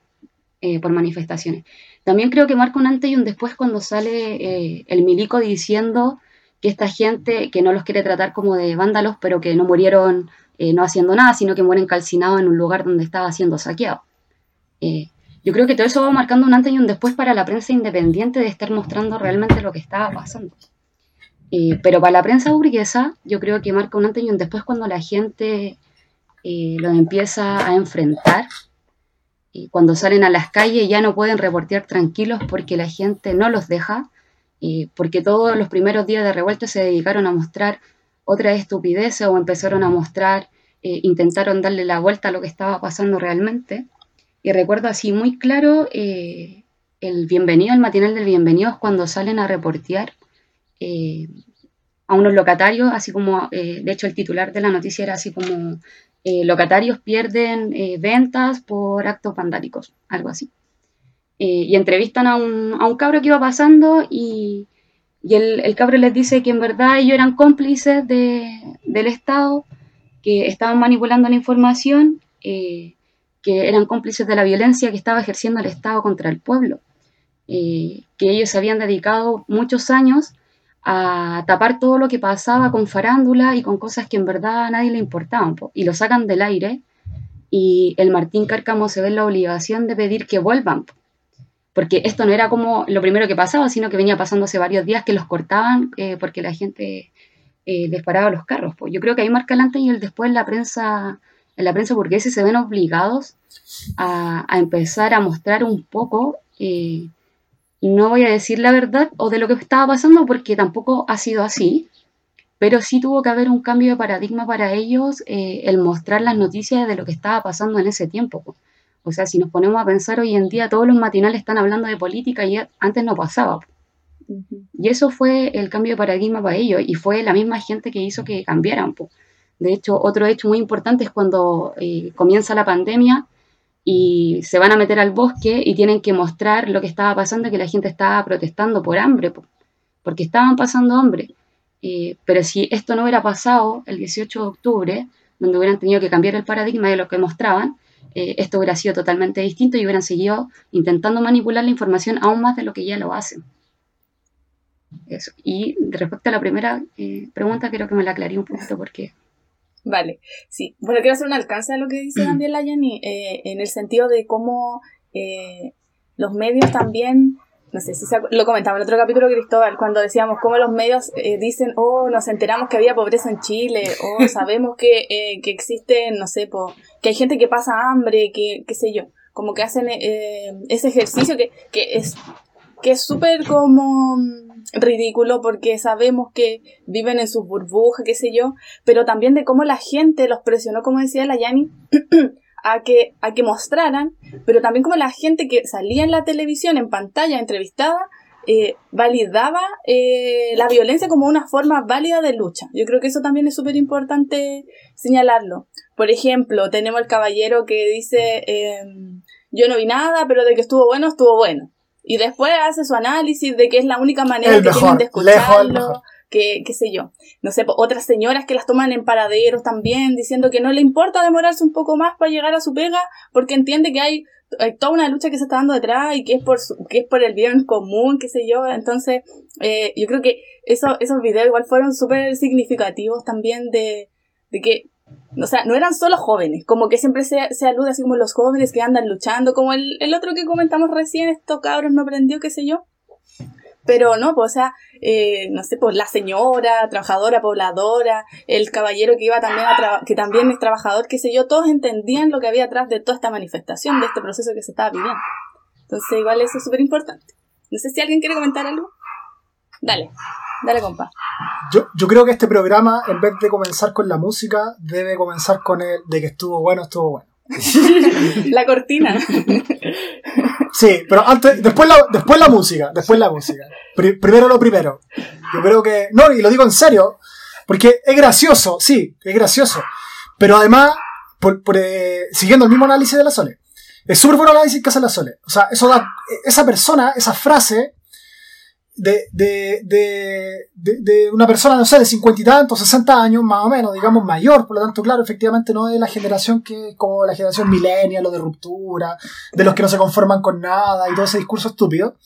eh, por manifestaciones. También creo que marca un antes y un después cuando sale el milico diciendo que esta gente que no los quiere tratar como de vándalos, pero que no murieron eh, no haciendo nada, sino que mueren calcinados en un lugar donde estaba siendo saqueado. Eh, yo creo que todo eso va marcando un antes y un después para la prensa independiente de estar mostrando realmente lo que estaba pasando. Eh, pero para la prensa burguesa, yo creo que marca un antes y un después cuando la gente lo empieza a enfrentar. Y cuando salen a las calles ya no pueden reportear tranquilos porque la gente no los deja, porque todos los primeros días de revuelta se dedicaron a mostrar otras estupideces o empezaron a mostrar, eh, intentaron darle la vuelta a lo que estaba pasando realmente. Y recuerdo así muy claro eh, el bienvenido, el matinal del bienvenido es cuando salen a reportear eh, a unos locatarios, así como, eh, de hecho el titular de la noticia era así como, eh, locatarios pierden ventas por actos vandálicos, algo así. Y entrevistan a un, a un cabro que iba pasando y, y el, el cabro les dice que en verdad ellos eran cómplices de, del Estado, que estaban manipulando la información, eh, que eran cómplices de la violencia que estaba ejerciendo el Estado contra el pueblo, eh, que ellos se habían dedicado muchos años a tapar todo lo que pasaba con farándula y con cosas que en verdad a nadie le importaban, po, y lo sacan del aire y el Martín Cárcamo se ve en la obligación de pedir que vuelvan, porque esto no era como lo primero que pasaba, sino que venía pasando hace varios días que los cortaban eh, porque la gente eh, les paraba los carros. po. Yo creo que ahí marca el antes y el después la prensa, en la prensa burguesa se ven obligados a, empezar a mostrar un poco eh, no voy a decir la verdad o de lo que estaba pasando porque tampoco ha sido así, pero sí tuvo que haber un cambio de paradigma para ellos eh, el mostrar las noticias de lo que estaba pasando en ese tiempo. po. O sea, si nos ponemos a pensar hoy en día, todos los matinales están hablando de política y antes no pasaba. Y eso fue el cambio de paradigma para ellos y fue la misma gente que hizo que cambiaran. po. De hecho, otro hecho muy importante es cuando eh, comienza la pandemia y se van a meter al bosque y tienen que mostrar lo que estaba pasando, que la gente estaba protestando por hambre, po, porque estaban pasando hambre. Eh, pero si esto no hubiera pasado el 18 de octubre, donde hubieran tenido que cambiar el paradigma de lo que mostraban, eh, esto hubiera sido totalmente distinto y hubieran seguido intentando manipular la información aún más de lo que ya lo hacen. Eso. Y respecto a la primera eh, pregunta, creo que me la aclaré un poquito porque Vale, sí. Bueno, quiero hacer un alcance a lo que dice también la eh, en el sentido de cómo eh, los medios también, no sé si se lo comentaba en otro capítulo Cristóbal, cuando decíamos cómo los medios eh, dicen, oh, nos enteramos que había pobreza en Chile, o sabemos que, eh, que existe, no sé, po, que hay gente que pasa hambre, que qué sé yo, como que hacen eh, ese ejercicio que, que es que es súper como mm, ridículo porque sabemos que viven en sus burbujas, qué sé yo, pero también de cómo la gente los presionó, como decía la Yani, a que, a que mostraran, pero también como la gente que salía en la televisión, en pantalla, entrevistada, eh, validaba eh, la violencia como una forma válida de lucha. Yo creo que eso también es súper importante señalarlo. Por ejemplo, tenemos el caballero que dice, em, yo no vi nada, pero de que estuvo bueno, estuvo bueno. Y después hace su análisis de que es la única manera El que mejor, tienen de escucharlo. Que qué sé yo. No sé, otras señoras que las toman en paraderos también, diciendo que no le importa demorarse un poco más para llegar a su pega, porque entiende que hay, hay toda una lucha que se está dando detrás y que es por su- que es por el bien común, qué sé yo. Entonces, eh, yo creo que eso, esos videos igual fueron súper significativos también de, de que o sea, no eran solo jóvenes, como que siempre se, se alude así como los jóvenes que andan luchando, como el, el otro que comentamos recién, estos cabros no aprendió, qué sé yo. Pero no, pues, o sea, eh, no sé, pues la señora, trabajadora, pobladora, el caballero que iba también a que también es trabajador, qué sé yo, todos entendían lo que había atrás de toda esta manifestación, de este proceso que se estaba viviendo. Entonces, igual eso es súper importante. No sé si alguien quiere comentar algo. Dale, dale, compa. Yo, yo creo que este programa, en vez de comenzar con la música, debe comenzar con el de que estuvo bueno, estuvo bueno. La cortina. Sí, pero antes, después la, después la música, después la música. Pri- primero lo primero. Yo creo que, no, y lo digo en serio, porque es gracioso, sí, es gracioso. Pero además, por, por, eh, siguiendo el mismo análisis de la Sole, es súper buen análisis que hace la Sole. O sea, eso da, esa persona, esa frase de, de, de, de, de una persona, no sé, de cincuenta y tantos, sesenta años, más o menos, digamos, mayor, por lo tanto, claro, efectivamente no es la generación que es como la generación millennial o de ruptura, de los que no se conforman con nada y todo ese discurso estúpido.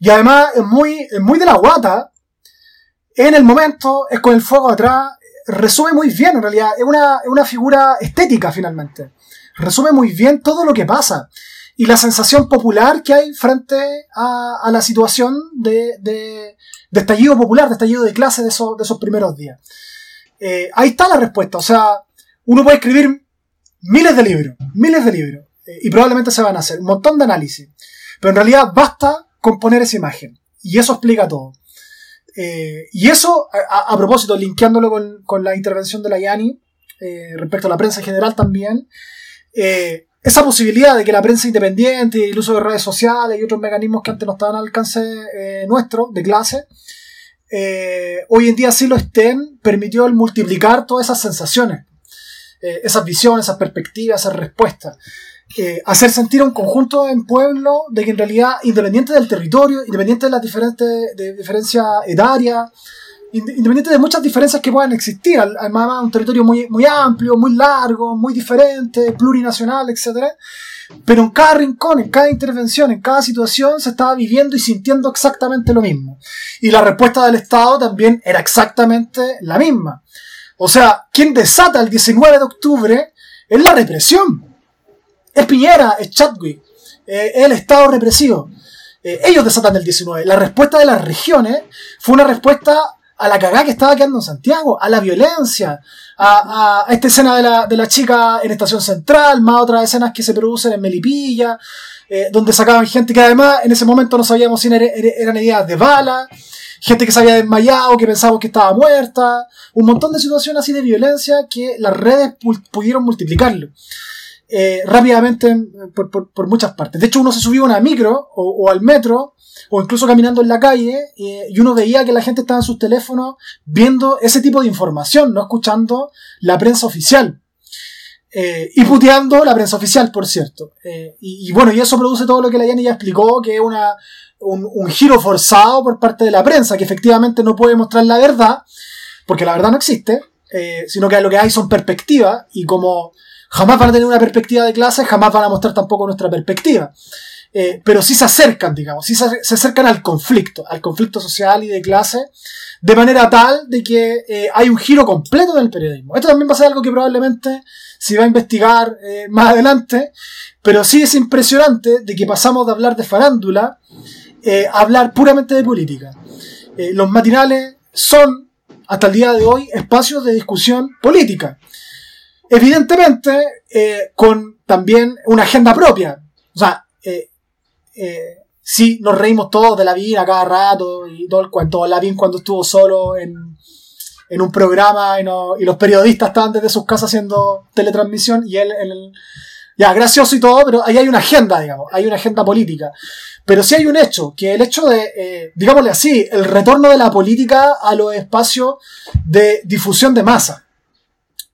Y además es muy, es muy de la guata, en el momento, es con el fuego atrás, resume muy bien, en realidad, es una, es una figura estética finalmente. Resume muy bien todo lo que pasa y la sensación popular que hay frente a, la situación de, de, estallido popular, de estallido de clase de esos, primeros días. Eh, ahí está la respuesta, o sea, uno puede escribir miles de libros, miles de libros, eh, y probablemente se van a hacer un montón de análisis, pero en realidad basta con poner esa imagen, y eso explica todo. Eh, y eso, a, propósito, linkeándolo con, la intervención de la Yani, respecto a la prensa en general también, esa posibilidad de que la prensa independiente y el uso de redes sociales y otros mecanismos que antes no estaban al alcance eh, nuestro, de clase, eh, hoy en día sí lo estén, permitió el multiplicar todas esas sensaciones, eh, esas visiones, esas perspectivas, esas respuestas. Hacer sentir a un conjunto en pueblo de que en realidad, independiente del territorio, independiente de las diferentes de diferencias etarias, ind- independiente de muchas diferencias que puedan existir, además un territorio muy, muy amplio, muy largo, muy diferente, plurinacional, etc., pero en cada rincón, en cada intervención, en cada situación se estaba viviendo y sintiendo exactamente lo mismo. Y la respuesta del Estado también era exactamente la misma. O sea, quien desata el 19 de octubre es la represión. Es Piñera, es Chadwick, eh, el Estado represivo. Eh, ellos desatan el 19. La respuesta de las regiones fue una respuesta a la cagada que estaba quedando en Santiago, a la violencia, a, esta escena de la, de la, chica en Estación Central, más otras escenas que se producen en Melipilla, eh, donde sacaban gente que además en ese momento no sabíamos si eran heridas de bala, gente que se había desmayado, que pensábamos que estaba muerta, un montón de situaciones así de violencia que las redes pudieron multiplicarlo. Eh, rápidamente por, por, muchas partes. De hecho, uno se subía a una micro o, al metro o incluso caminando en la calle eh, y uno veía que la gente estaba en sus teléfonos viendo ese tipo de información, no escuchando la prensa oficial. Eh, y puteando la prensa oficial, por cierto. y, bueno, y eso produce todo lo que la Yanni ya explicó, que es una, un, un, giro forzado por parte de la prensa, que efectivamente no puede mostrar la verdad, porque la verdad no existe, sino que lo que hay son perspectivas, y como jamás van a tener una perspectiva de clase, jamás van a mostrar tampoco nuestra perspectiva. Eh, pero sí se acercan, digamos, sí se, acercan al conflicto, al conflicto social y de clase, de manera tal de que eh, hay un giro completo del periodismo. Esto también va a ser algo que probablemente se va a investigar eh, más adelante, pero sí es impresionante de que pasamos de hablar de farándula a hablar puramente de política. los matinales son, hasta el día de hoy, espacios de discusión política. Evidentemente, con también una agenda propia. O sea, eh, sí nos reímos todos de Lavín a cada rato y todo el cuento. Lavín cuando estuvo solo en, en un programa y, los periodistas estaban desde sus casas haciendo teletransmisión y él el, ya, gracioso y todo, pero ahí hay una agenda, digamos, hay una agenda política. Pero sí hay un hecho, que el hecho de, eh, digámosle así, el retorno de la política a los espacios de difusión de masa.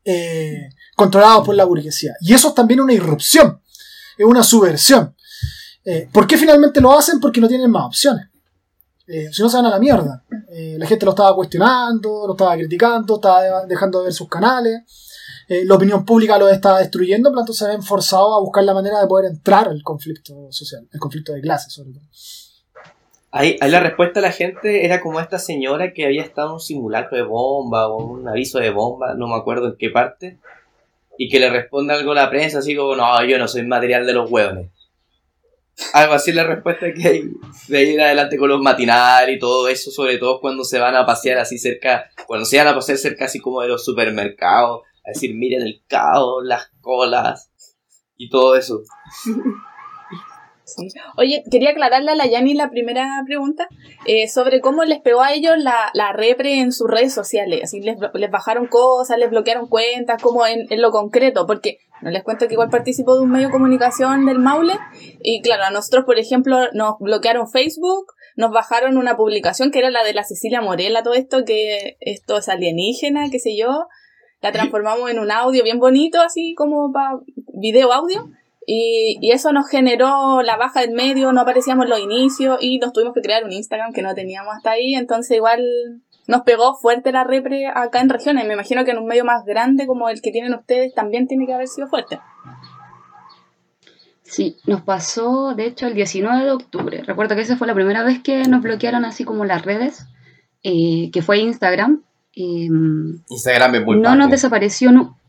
Eh, controlados por la burguesía. Y eso es también una irrupción, es una subversión. Eh, ¿Por qué finalmente lo hacen? Porque no tienen más opciones. Eh, si no se van a la mierda. Eh, la gente lo estaba cuestionando, lo estaba criticando, estaba dejando de ver sus canales. la opinión pública lo estaba destruyendo, por lo se ven forzados a buscar la manera de poder entrar al conflicto social, el conflicto de clases sobre todo. Ahí, ahí, la respuesta de la gente era como esta señora que había estado en un simulacro de bomba o un aviso de bomba, no me acuerdo en qué parte, y que le responda algo a la prensa, así como, no, yo no soy material de los hueones. Algo así la respuesta que hay de en adelante con los matinales y todo eso, sobre todo cuando se van a pasear así cerca, cuando se van a pasear cerca así como de los supermercados, a decir, miren el caos, las colas y todo eso. Oye, quería aclararle a la Yani la primera pregunta eh, sobre cómo les pegó a ellos la, la repre en sus redes sociales. Así les, les bajaron cosas, les bloquearon cuentas, como en, en, lo concreto, porque no les cuento que igual participo de un medio de comunicación del Maule y claro, a nosotros, por ejemplo, nos bloquearon Facebook, nos bajaron una publicación que era la de la Cecilia Morela, todo esto, que esto es alienígena, qué sé yo. La transformamos en un audio bien bonito, así como para video audio. Y, y, eso nos generó la baja del medio, no aparecíamos en los inicios y nos tuvimos que crear un Instagram que no teníamos hasta ahí, entonces igual nos pegó fuerte la repre acá en regiones. Me imagino que en un medio más grande como el que tienen ustedes también tiene que haber sido fuerte. Sí, nos pasó de hecho el 19 de octubre. Recuerdo que esa fue la primera vez que nos bloquearon así como las redes, eh, que fue Instagram. Eh, Instagram es muy No nos desapareció, no,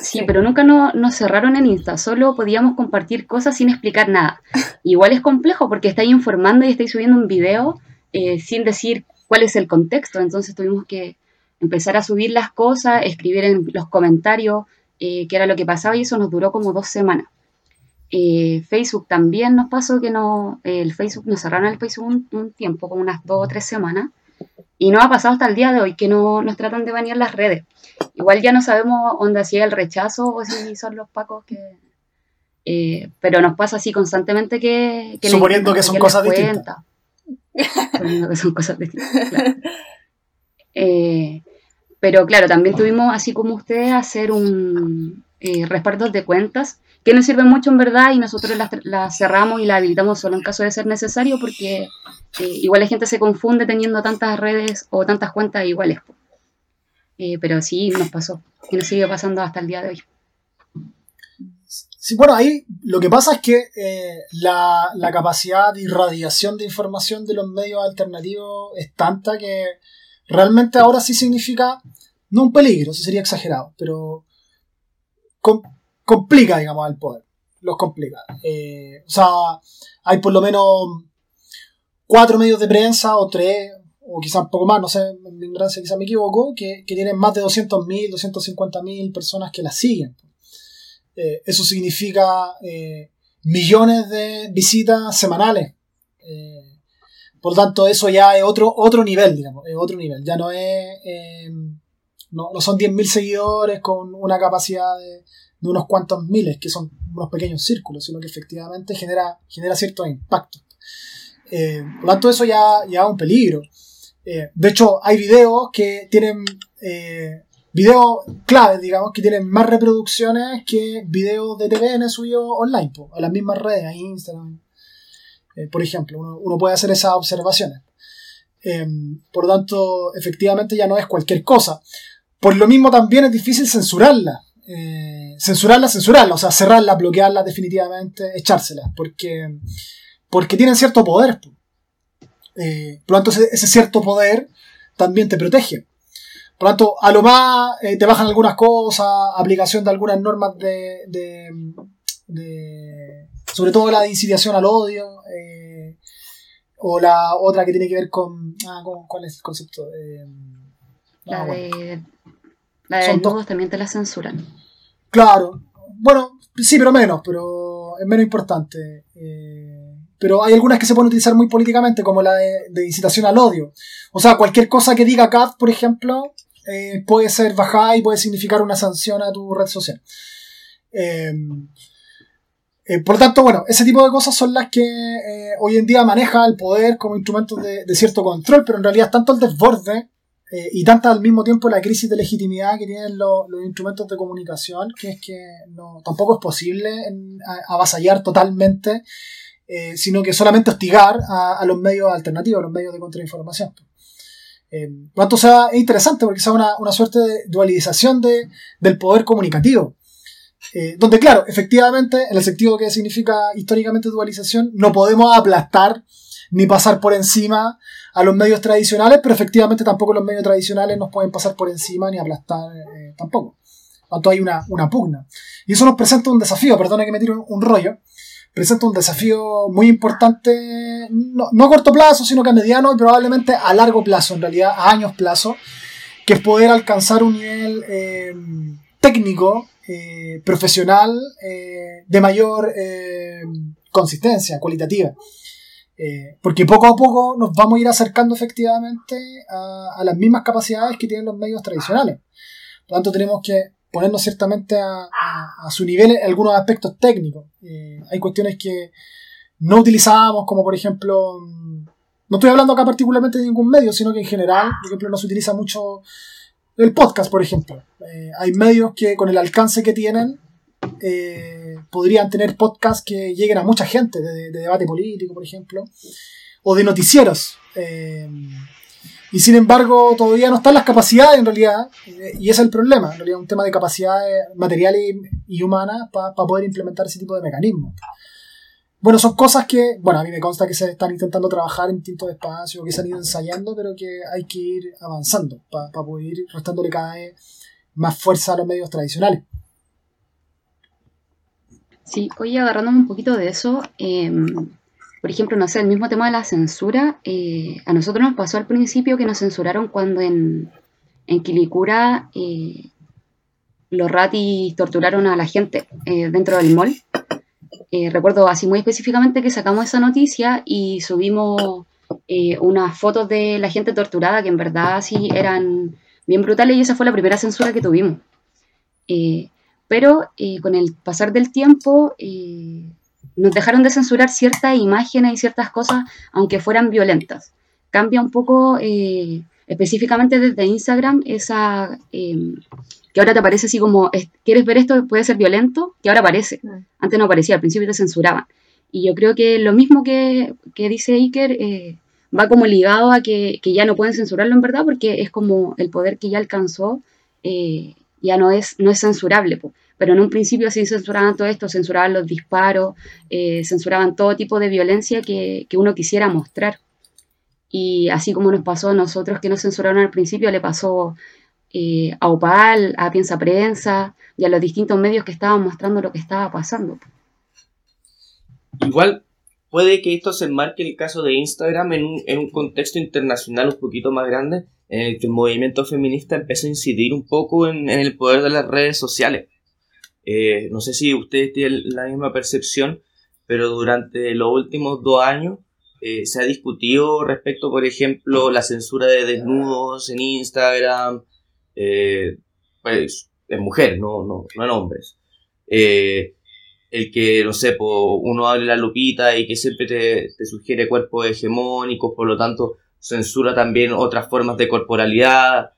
Sí, pero nunca nos cerraron en Insta, solo podíamos compartir cosas sin explicar nada. Igual es complejo porque estáis informando y estáis subiendo un video eh, sin decir cuál es el contexto, entonces tuvimos que empezar a subir las cosas, escribir en los comentarios eh, qué era lo que pasaba y eso nos duró como dos semanas. Eh, Facebook también nos pasó que no, el Facebook nos cerraron el Facebook un, un, tiempo, como unas dos o tres semanas, y no ha pasado hasta el día de hoy que no nos tratan de banear las redes. Igual ya no sabemos dónde sigue el rechazo o si son los pacos que... Eh, pero nos pasa así constantemente que... Suponiendo que son cosas distintas. Eh, pero claro, también tuvimos, así como ustedes, hacer un eh, de cuentas que nos sirven mucho en verdad y nosotros las, cerramos y las habilitamos solo en caso de ser necesario porque eh, igual la gente se confunde teniendo tantas redes o tantas cuentas iguales. Eh, pero sí nos pasó y nos sigue pasando hasta el día de hoy. Sí, bueno, ahí lo que pasa es que eh, la, capacidad de irradiación de información de los medios alternativos es tanta que realmente ahora sí significa, no un peligro, eso sería exagerado, pero com- complica, digamos, al poder. Los complica. Eh, o sea, hay por lo menos cuatro medios de prensa o tres, o quizás un poco más, no sé, en mi ignorancia quizás me equivoco, que, que tienen más de 200.000, 250.000 personas que las siguen. Eh, eso significa eh, millones de visitas semanales. Eh, por lo tanto, eso ya es otro, otro nivel, digamos, es otro nivel. Ya no es. no, no son 10.000 seguidores con una capacidad de, unos cuantos miles, que son unos pequeños círculos, sino que efectivamente genera, genera cierto impacto. Por lo tanto, eso ya, ya es un peligro. De hecho, hay videos que tienen. Videos claves, digamos, que tienen más reproducciones que videos de TVN subidos online, po, a las mismas redes, a Instagram. Eh, por ejemplo, uno, puede hacer esas observaciones. Eh, por lo tanto, efectivamente ya no es cualquier cosa. Por lo mismo también es difícil censurarla. Eh, censurarla, censurarla, o sea, cerrarla, bloquearla definitivamente, echárselas, porque, porque tienen cierto poder. po. Eh, por lo tanto, ese cierto poder también te protege. Por lo tanto, a lo más eh, te bajan algunas cosas, aplicación de algunas normas de, de, de- sobre todo la de incitación al odio, eh, o la otra que tiene que ver con, ah, con- ¿cuál es el concepto? Eh, La ah, bueno. de, la de desnudos también te la censuran. Claro, bueno, sí, pero menos, pero es menos importante. Eh, pero hay algunas que se pueden utilizar muy políticamente, como la de, de incitación al odio. O sea, cualquier cosa que diga CAD, por ejemplo, eh, puede ser bajada y puede significar una sanción a tu red social. Eh, eh, por lo tanto, bueno, ese tipo de cosas son las que eh, hoy en día maneja el poder como instrumentos de, cierto control, pero en realidad tanto el desborde y tanta al mismo tiempo la crisis de legitimidad que tienen lo- los instrumentos de comunicación, que es que no, tampoco es posible en- avasallar totalmente, sino que solamente hostigar a, a los medios alternativos, a los medios de contrainformación. Eh, por lo tanto, o sea, es interesante porque es una, una suerte de dualización de, del poder comunicativo. Eh, donde, claro, efectivamente, en el sentido que significa históricamente dualización, no podemos aplastar ni pasar por encima a los medios tradicionales, pero efectivamente tampoco los medios tradicionales nos pueden pasar por encima ni aplastar eh, tampoco. Tanto, hay una, una pugna. Y eso nos presenta un desafío, perdona que me tiro un rollo, presenta un desafío muy importante, no, no a corto plazo, sino que a mediano y probablemente a largo plazo, en realidad a años plazo, que es poder alcanzar un nivel eh, técnico, eh, profesional, eh, de mayor consistencia, cualitativa. Porque poco a poco nos vamos a ir acercando efectivamente a, a las mismas capacidades que tienen los medios tradicionales. Por lo tanto, tenemos que ponernos ciertamente a, su nivel en algunos aspectos técnicos. Eh, hay cuestiones que no utilizábamos, como por ejemplo, mm, no estoy hablando acá particularmente de ningún medio, sino que en general, por ejemplo, no se utiliza mucho el podcast, por ejemplo. Eh, hay medios que con el alcance que tienen eh, podrían tener podcasts que lleguen a mucha gente, de, de debate político, por ejemplo, o de noticieros. Y sin embargo, todavía no están las capacidades en realidad, eh, y es el problema, en realidad un tema de capacidades materiales y, humanas para poder implementar ese tipo de mecanismos. Bueno, son cosas que, bueno, a mí me consta que se están intentando trabajar en distintos espacios, que se han ido ensayando, pero que hay que ir avanzando para poder ir restándole cada vez más fuerza a los medios tradicionales. Sí, oye, agarrándome un poquito de eso, eh, por ejemplo, no sé, el mismo tema de la censura, eh, a nosotros nos pasó al principio que nos censuraron cuando en, en Quilicura eh, los ratis torturaron a la gente eh, dentro del mall. Recuerdo así muy específicamente que sacamos esa noticia y subimos unas fotos de la gente torturada que en verdad sí eran bien brutales y esa fue la primera censura que tuvimos. Pero con el pasar del tiempo nos dejaron de censurar ciertas imágenes y ciertas cosas, aunque fueran violentas. Cambia un poco, eh, específicamente desde Instagram, esa eh, que ahora te aparece así como, es- ¿quieres ver esto? Puede ser violento, que ahora aparece. Mm. Antes no aparecía, al principio te censuraban. Y yo creo que lo mismo que, que dice Iker eh, va como ligado a que, que ya no pueden censurarlo en verdad, porque es como el poder que ya alcanzó eh, ya no es, no es censurable. po. Pero en un principio sí censuraban todo esto, censuraban los disparos, eh, censuraban todo tipo de violencia que, que uno quisiera mostrar. Y así como nos pasó a nosotros que nos censuraron al principio, le pasó eh, a Opal, a Piensa Prensa y a los distintos medios que estaban mostrando lo que estaba pasando. Igual puede que esto se enmarque el caso de Instagram en un, contexto internacional un poquito más grande, en el que el movimiento feminista empezó a incidir un poco en, en el poder de las redes sociales. Eh, no sé si ustedes tienen la misma percepción, pero durante los últimos dos años eh, se ha discutido respecto, por ejemplo, la censura de desnudos en Instagram, eh, pues en mujeres, no, no, no en hombres. Eh, el que, no sé, uno hable la lupita y que siempre te sugiere cuerpos hegemónicos, por lo tanto censura también otras formas de corporalidad.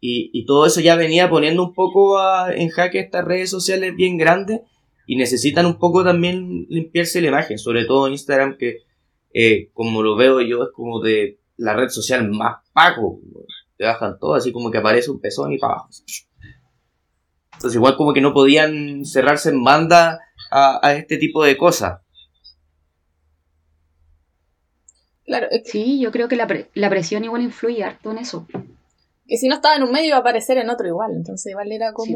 Y, todo eso ya venía poniendo un poco a, en jaque estas redes sociales bien grandes y necesitan un poco también limpiarse la imagen, sobre todo Instagram que eh, como lo veo yo, es como de la red social más pago. Te bajan todo, así como que aparece un pezón y para abajo. Entonces, igual como que no podían cerrarse en banda a, a este tipo de cosas. Claro, sí, yo creo que la, pre la, presión igual influye harto en eso. Que si no estaba en un medio iba a aparecer en otro igual, entonces igual era como...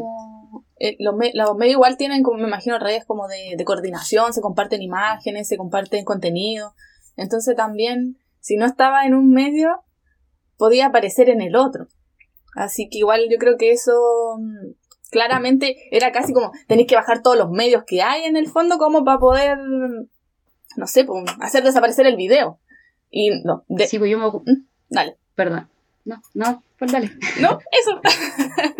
Sí. Eh, los, me los, medios igual tienen, como me imagino, redes como de, de, coordinación, se comparten imágenes, se comparten contenido. Entonces también, si no estaba en un medio, podía aparecer en el otro. Así que igual yo creo que eso mm, claramente era casi como tenéis que bajar todos los medios que hay en el fondo como para poder, no sé, pues, hacer desaparecer el video. Y no, de... Sí, pues yo me... Dale. Perdón. No, no, pues dale. No, eso.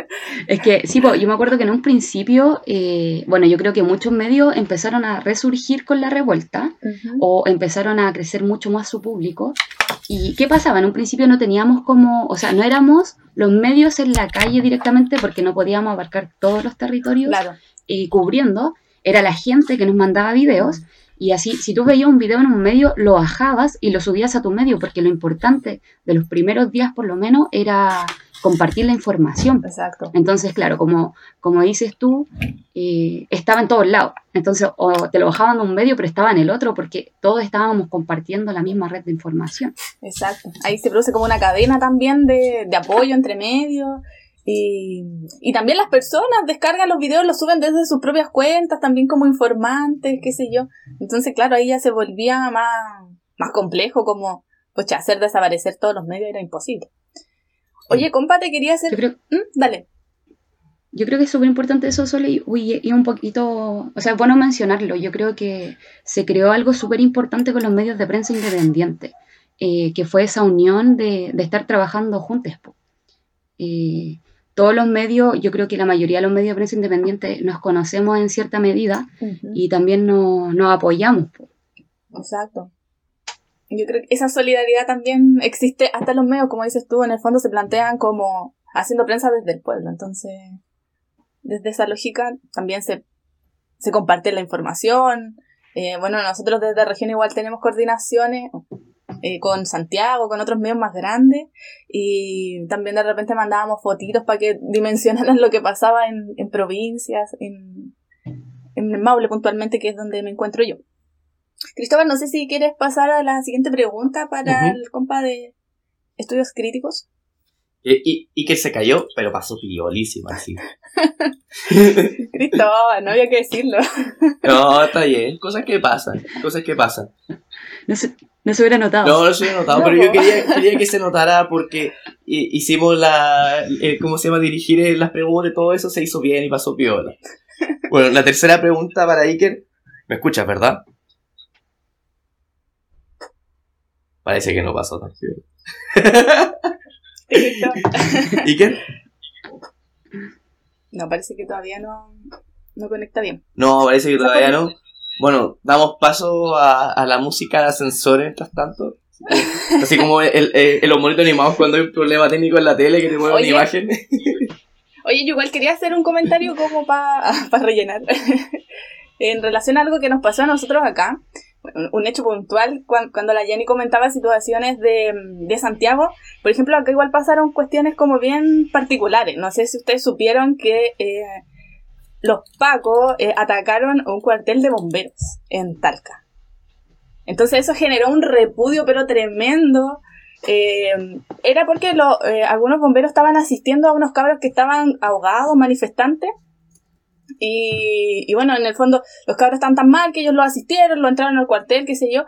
es que sí, pues, yo me acuerdo que en un principio, eh, bueno, yo creo que muchos medios empezaron a resurgir con la revuelta uh -huh. o empezaron a crecer mucho más su público. ¿Y qué pasaba? En un principio no teníamos como, o sea, no éramos los medios en la calle directamente porque no podíamos abarcar todos los territorios claro. eh, cubriendo. Era la gente que nos mandaba videos. Y así, si tú veías un video en un medio, lo bajabas y lo subías a tu medio, porque lo importante de los primeros días, por lo menos, era compartir la información. Exacto. Entonces, claro, como, como dices tú, eh, estaba en todos lados. Entonces, o te lo bajaban de un medio, pero estaba en el otro, porque todos estábamos compartiendo la misma red de información. Exacto. Ahí se produce como una cadena también de, de apoyo entre medios. Y, y, también las personas descargan los videos, los suben desde sus propias cuentas, también como informantes, qué sé yo. Entonces, claro, ahí ya se volvía más, más complejo, como, pues, hacer desaparecer todos los medios era imposible. Oye, compa, te quería hacer... Yo creo... ¿Mm? Dale. Yo creo que es súper importante eso, Sole, y, y, un poquito, o sea, es bueno mencionarlo. Yo creo que se creó algo súper importante con los medios de prensa independiente, eh, que fue esa unión de, de estar trabajando juntos. Eh, todos los medios, yo creo que la mayoría de los medios de prensa independientes nos conocemos en cierta medida uh -huh. y también nos, nos apoyamos. Exacto. Yo creo que esa solidaridad también existe hasta los medios, como dices tú, en el fondo se plantean como haciendo prensa desde el pueblo. Entonces, desde esa lógica también se, se comparte la información. Eh, bueno, nosotros desde la región igual tenemos coordinaciones eh, con Santiago, con otros medios más grandes, y también de repente mandábamos fotitos para que dimensionaran lo que pasaba en, en provincias, en, en Maule puntualmente, que es donde me encuentro yo. Cristóbal, no sé si quieres pasar a la siguiente pregunta para uh -huh. el compa de estudios críticos. Y, y, y, que se cayó, pero pasó piolísima, así. Cristóbal, no había que decirlo. no, está bien. Cosas que pasan. Cosas que pasan. No se, no se hubiera notado. No, no se hubiera notado, no. pero yo quería, quería, que se notara porque hicimos la. Eh, ¿Cómo se llama? Dirigir las preguntas y todo eso se hizo bien y pasó piola. Bueno, la tercera pregunta para Iker. ¿Me escuchas, verdad? Parece que no pasó tan piola. ¿Y qué? No, parece que todavía no, no conecta bien. No, parece que todavía no. Bueno, damos paso a, a la música de ascensor mientras tanto. Así como el, el, el los animados cuando hay un problema técnico en la tele que te mueve una imagen. Oye, yo igual quería hacer un comentario como para pa rellenar. en relación a algo que nos pasó a nosotros acá un hecho puntual cuando la Jenny comentaba situaciones de, de, Santiago. Por ejemplo, acá igual pasaron cuestiones como bien particulares. No sé si ustedes supieron que eh, los pacos eh, atacaron un cuartel de bomberos en Talca. Entonces eso generó un repudio pero tremendo. Eh, era porque algunos bomberos estaban asistiendo a unos cabros que estaban ahogados, manifestantes. Y, y, bueno, en el fondo los cabros están tan mal que ellos lo asistieron, lo entraron al cuartel, qué sé yo,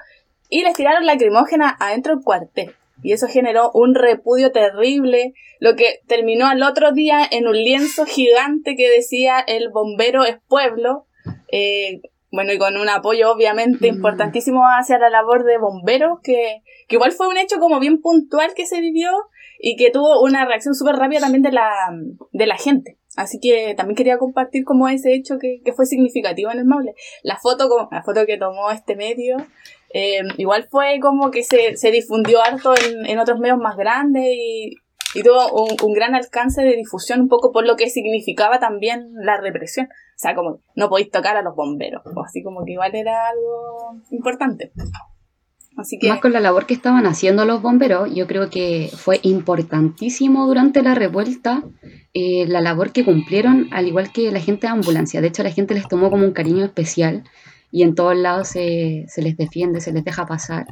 y les tiraron lacrimógena adentro del cuartel. Y eso generó un repudio terrible, lo que terminó al otro día en un lienzo gigante que decía el bombero es pueblo. Eh, bueno, y con un apoyo obviamente mm. importantísimo hacia la labor de bomberos, que, que, igual fue un hecho como bien puntual que se vivió y que tuvo una reacción súper rápida también de la, de la gente. Así que también quería compartir como ese hecho que, que fue significativo en el Maule. La foto, como, la foto que tomó este medio eh, igual fue como que se, se difundió harto en, en, otros medios más grandes y, y tuvo un, un, gran alcance de difusión un poco por lo que significaba también la represión. O sea, como no podéis tocar a los bomberos, así como que igual era algo importante. Así que... Más con la labor que estaban haciendo los bomberos, yo creo que fue importantísimo durante la revuelta eh, la labor que cumplieron, al igual que la gente de ambulancia. De hecho, la gente les tomó como un cariño especial y en todos lados se, les defiende, se les deja pasar.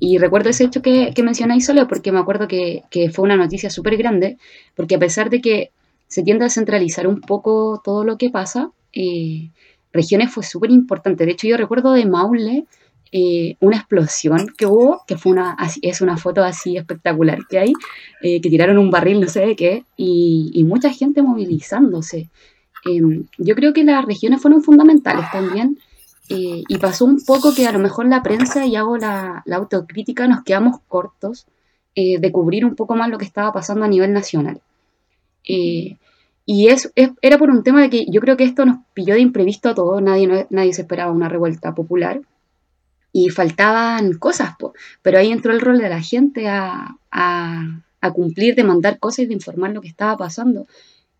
Y recuerdo ese hecho que, que mencionáis solo porque me acuerdo que, fue una noticia súper grande, porque a pesar de que se tiende a centralizar un poco todo lo que pasa, eh, regiones fue súper importante. De hecho, yo recuerdo de Maule eh, una explosión que hubo, que fue una, es una foto así espectacular que hay, eh, que tiraron un barril, no sé de qué, y, y mucha gente movilizándose. Em, yo creo que las regiones fueron fundamentales también eh, y pasó un poco que a lo mejor la prensa, y hago la, autocrítica, nos quedamos cortos eh, de cubrir un poco más lo que estaba pasando a nivel nacional. Eh, y es, era por un tema de que yo creo que esto nos pilló de imprevisto a todos, nadie, nadie se esperaba una revuelta popular y faltaban cosas, pero ahí entró el rol de la gente a, a, a, cumplir, de mandar cosas y de informar lo que estaba pasando.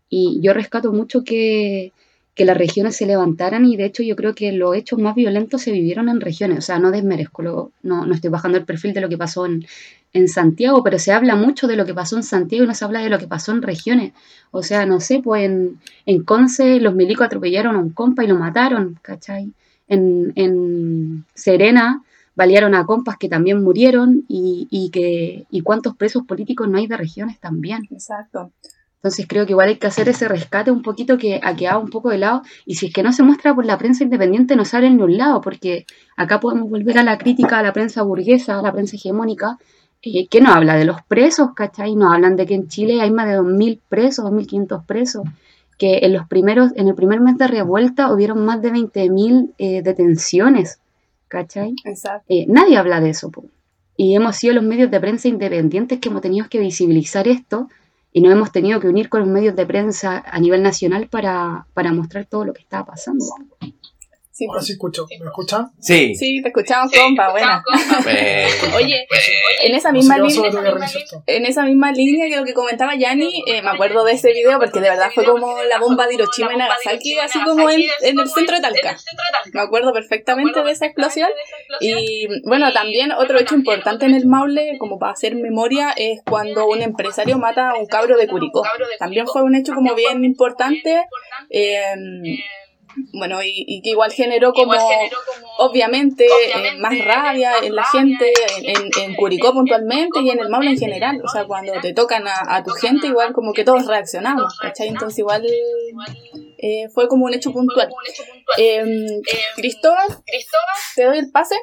Y yo rescato mucho que, que las regiones se levantaran y de hecho yo creo que los hechos más violentos se vivieron en regiones, o sea, no desmerezco, no, no estoy bajando el perfil de lo que pasó en, en, Santiago, pero se habla mucho de lo que pasó en Santiago y no se habla de lo que pasó en regiones, o sea, no sé, pues en, en Conce los milicos atropellaron a un compa y lo mataron, ¿cachai? En, en Serena balearon a compas que también murieron y, y, que, y cuántos presos políticos no hay de regiones también. Exacto. Entonces creo que igual hay que hacer ese rescate un poquito que ha quedado un poco de lado. Y si es que no se muestra por la prensa independiente, no sale en un lado, porque acá podemos volver a la crítica a la prensa burguesa, a la prensa hegemónica, eh, que no habla de los presos, ¿cachai? No hablan de que en Chile hay más de 2.000 presos, 2.500 presos, que en los primeros, en el primer mes de revuelta hubieron más de 20.000 eh, detenciones, ¿cachai? Exacto. Eh, nadie habla de eso, Y hemos sido los medios de prensa independientes que hemos tenido que visibilizar esto y nos hemos tenido que unir con los medios de prensa a nivel nacional para, para mostrar todo lo que estaba pasando. Sí, Ahora sí escucho. ¿Me escuchan? Sí. Sí, te escuchamos, compa, buena. Oye, en esa misma línea, en esa misma línea que lo que comentaba Yanni, eh, me acuerdo de ese video porque de verdad fue como la bomba de Hiroshima y Nagasaki, así como en, en el centro de Talca. Me acuerdo perfectamente de esa explosión. Y bueno, también otro hecho importante en el Maule, como para hacer memoria, es cuando un empresario mata a un cabro de Curicó. También fue un hecho como bien importante. Eh, bueno, y, que igual generó como, obviamente, eh, más rabia en la gente, en, en, Curicó puntualmente y en el Maule en general. O sea, cuando te tocan a, tu gente, igual como que todos reaccionamos, ¿cachai? Entonces igual eh, fue como un hecho puntual. Em, Cristóbal, ¿te doy el pase?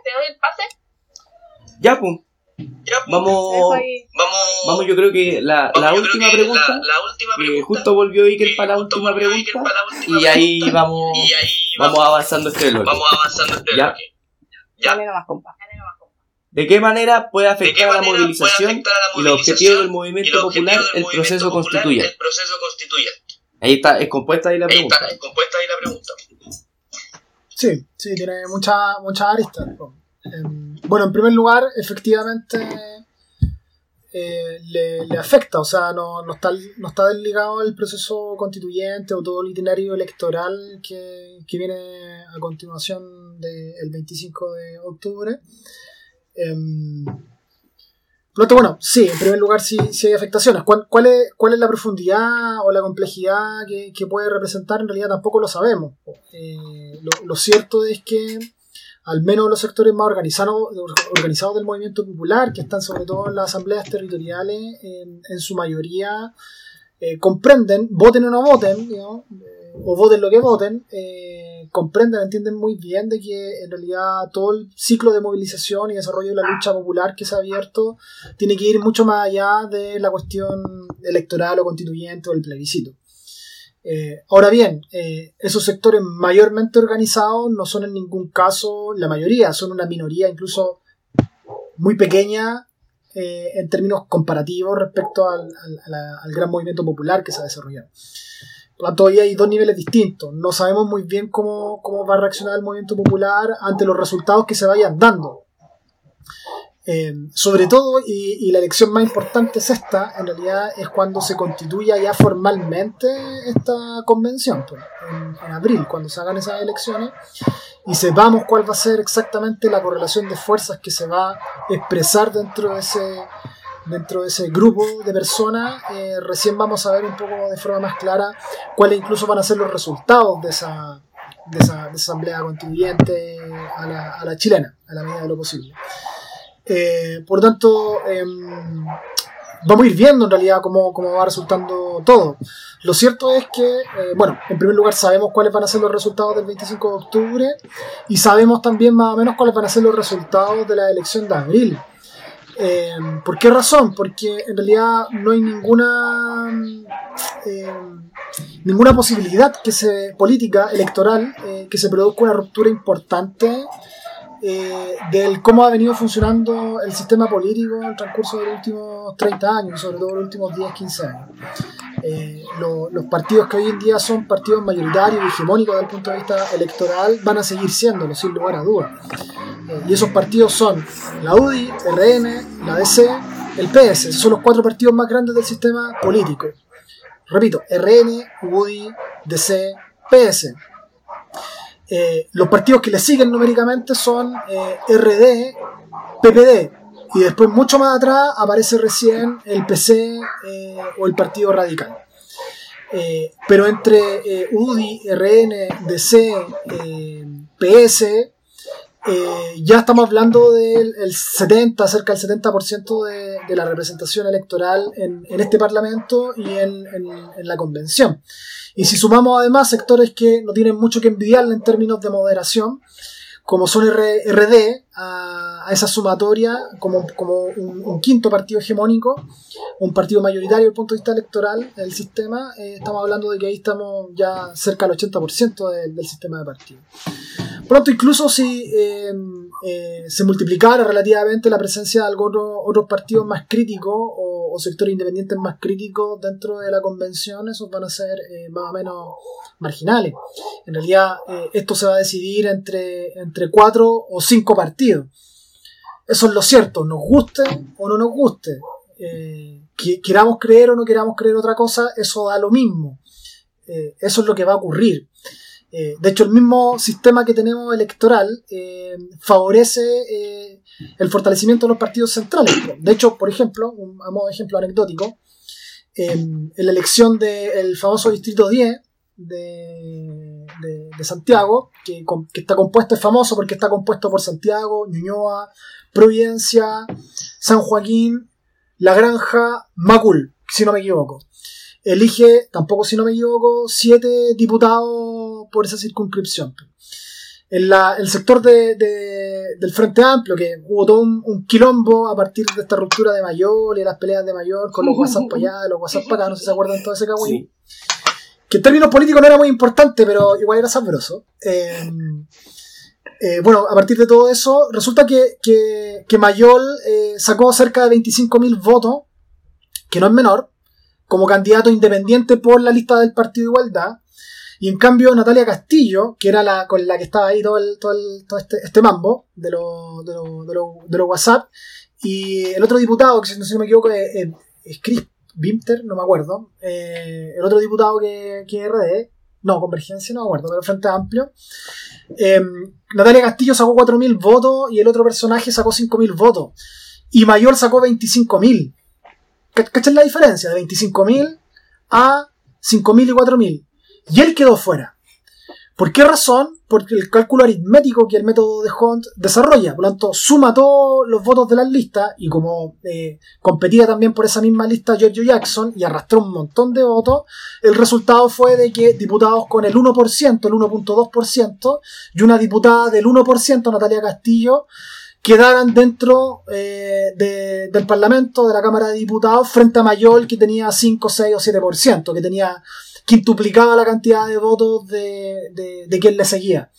Ya, pum. Vamos, vamos, vamos, yo creo que la, la última pregunta, que justo volvió Iker para la última pregunta, y ahí vamos, vamos avanzando este bloque. Vamos avanzando este ¿Ya? Ya. Nomás, compa. ¿De qué manera puede afectar, a, la movilización y los objetivos del movimiento popular el proceso constituyente? Ahí está, es compuesta ahí la pregunta. Ahí está, es compuesta ahí la pregunta. Sí, sí, tiene muchas mucha aristas. Bueno, en primer lugar, efectivamente eh, le, afecta, o sea, no, no, está, no está desligado el proceso constituyente o todo el itinerario electoral que, viene a continuación del 25 de octubre. Em, Por lo tanto, bueno, sí, en primer lugar sí, sí hay afectaciones. ¿Cuál, cuál, es, ¿Cuál es la profundidad o la complejidad que, que puede representar? En realidad tampoco lo sabemos. Eh, lo, lo cierto es que al menos los sectores más organizados, organizados del movimiento popular, que están sobre todo en las asambleas territoriales, en, su mayoría eh, comprenden, voten o no voten. Eh, o voten lo que voten, eh, comprenden, entienden muy bien de que en realidad todo el ciclo de movilización y desarrollo de la lucha popular que se ha abierto tiene que ir mucho más allá de la cuestión electoral o constituyente o el plebiscito. Eh, ahora bien, eh, esos sectores mayormente organizados no son en ningún caso la mayoría, son una minoría incluso muy pequeña eh, en términos comparativos respecto al, gran movimiento popular que se ha desarrollado. Por lo tanto, ahí hay dos niveles distintos. No sabemos muy bien cómo, cómo va a reaccionar el movimiento popular ante los resultados que se vayan dando. Eh, sobre todo, y, y la elección más importante es esta, en realidad es cuando se constituya ya formalmente esta convención, pues, en, en abril, cuando se hagan esas elecciones, y sepamos cuál va a ser exactamente la correlación de fuerzas que se va a expresar dentro de ese, dentro de ese grupo de personas, eh, recién vamos a ver un poco de forma más clara cuáles incluso van a ser los resultados de esa, de esa, de esa asamblea constituyente a la, a la chilena, a la medida de lo posible. Eh, por tanto, em, vamos a ir viendo en realidad cómo, cómo va resultando todo. Lo cierto es que, eh, bueno, en primer lugar sabemos cuáles van a ser los resultados del 25 de octubre y sabemos también más o menos cuáles van a ser los resultados de la elección de abril. Eh, ¿Por qué razón? Porque en realidad no hay ninguna eh, ninguna posibilidad que se política electoral eh, que se produzca una ruptura importante eh, del cómo ha venido funcionando el sistema político en el transcurso de los últimos 30 años, sobre todo los últimos 10, 15 años. Eh, lo- los partidos que hoy en día son partidos mayoritarios y hegemónicos desde el punto de vista electoral van a seguir siéndolo, sin lugar a dudas. Eh, y esos partidos son la UDI, RN, la DC, el PS. Esos son los cuatro partidos más grandes del sistema político. Repito, RN, UDI, DC, PS. Eh, los partidos que le siguen numéricamente son eh, RD, PPD. Y después, mucho más atrás, aparece recién el PC eh, o el Partido Radical. Pero entre UDI, RN, DC, PS, eh, ya estamos hablando del el 70, cerca del 70% de, de la representación electoral en, en este Parlamento y en, la convención. Y si sumamos además sectores que no tienen mucho que envidiarle en términos de moderación, como son RD, esa sumatoria, como, como un, quinto partido hegemónico, un partido mayoritario desde el punto de vista electoral del sistema, eh, estamos hablando de que ahí estamos ya cerca del 80% del- del sistema de partidos. Pronto, incluso si eh, eh, se multiplicara relativamente la presencia de algunos otros partidos más críticos o, o sectores independientes más críticos dentro de la convención, esos van a ser más o menos marginales. En realidad, esto se va a decidir entre, entre cuatro o cinco partidos. Eso es lo cierto, nos guste o no nos guste. Eh, que- queramos creer o no queramos creer otra cosa, eso da lo mismo. Eh, eso es lo que va a ocurrir. Eh, de hecho, el mismo sistema que tenemos electoral eh, favorece el fortalecimiento de los partidos centrales. De hecho, por ejemplo, un, a modo de ejemplo anecdótico, en la elección del famoso Distrito 10 de, de- Santiago, que, que está compuesto, es famoso porque está compuesto por Santiago, Ñuñoa, Providencia, San Joaquín, La Granja, Macul, si no me equivoco elige, tampoco si no me equivoco, siete diputados por esa circunscripción. En la- el sector de, de- del Frente Amplio, que hubo todo un, un quilombo a partir de esta ruptura de Mayor y las peleas de Mayor con los WhatsApp para allá, los WhatsApp para acá, no sé si se acuerdan de todo ese cagüín. Sí. Que en términos políticos no era muy importante, pero igual era sabroso. Eh, eh, bueno, a partir de todo eso, resulta que, que, Mayol eh, sacó cerca de 25.000 votos, que no es menor, como candidato independiente por la lista del Partido de Igualdad. Y en cambio, Natalia Castillo, que era la con la que estaba ahí todo, el, todo, el- todo este, este mambo de los de los- de los WhatsApp, y el otro diputado, que si no me equivoco, es, Chris Bimter, no me acuerdo, eh, el otro diputado que, que RD, no, Convergencia, no me acuerdo, pero Frente Amplio. Eh, Natalia Castillo sacó 4.000 votos y el otro personaje sacó 5.000 votos. y Mayor sacó 25.000. ¿Cachai la diferencia? De 25.000 a 5.000 y 4.000. Y él quedó fuera. ¿Por qué razón? Porque el cálculo aritmético que el método de Hunt desarrolla, por lo tanto, suma todos los votos de las listas y como eh, competía también por esa misma lista Giorgio Jackson y arrastró un montón de votos, el resultado fue de que diputados con el 1%, el 1.2% y una diputada del 1%, Natalia Castillo, quedaran dentro eh, de- del Parlamento, de la Cámara de Diputados, frente a Mayol, que tenía 5, 6 o 7%, que tenía quintuplicaba la cantidad de votos de, de, quien le seguía.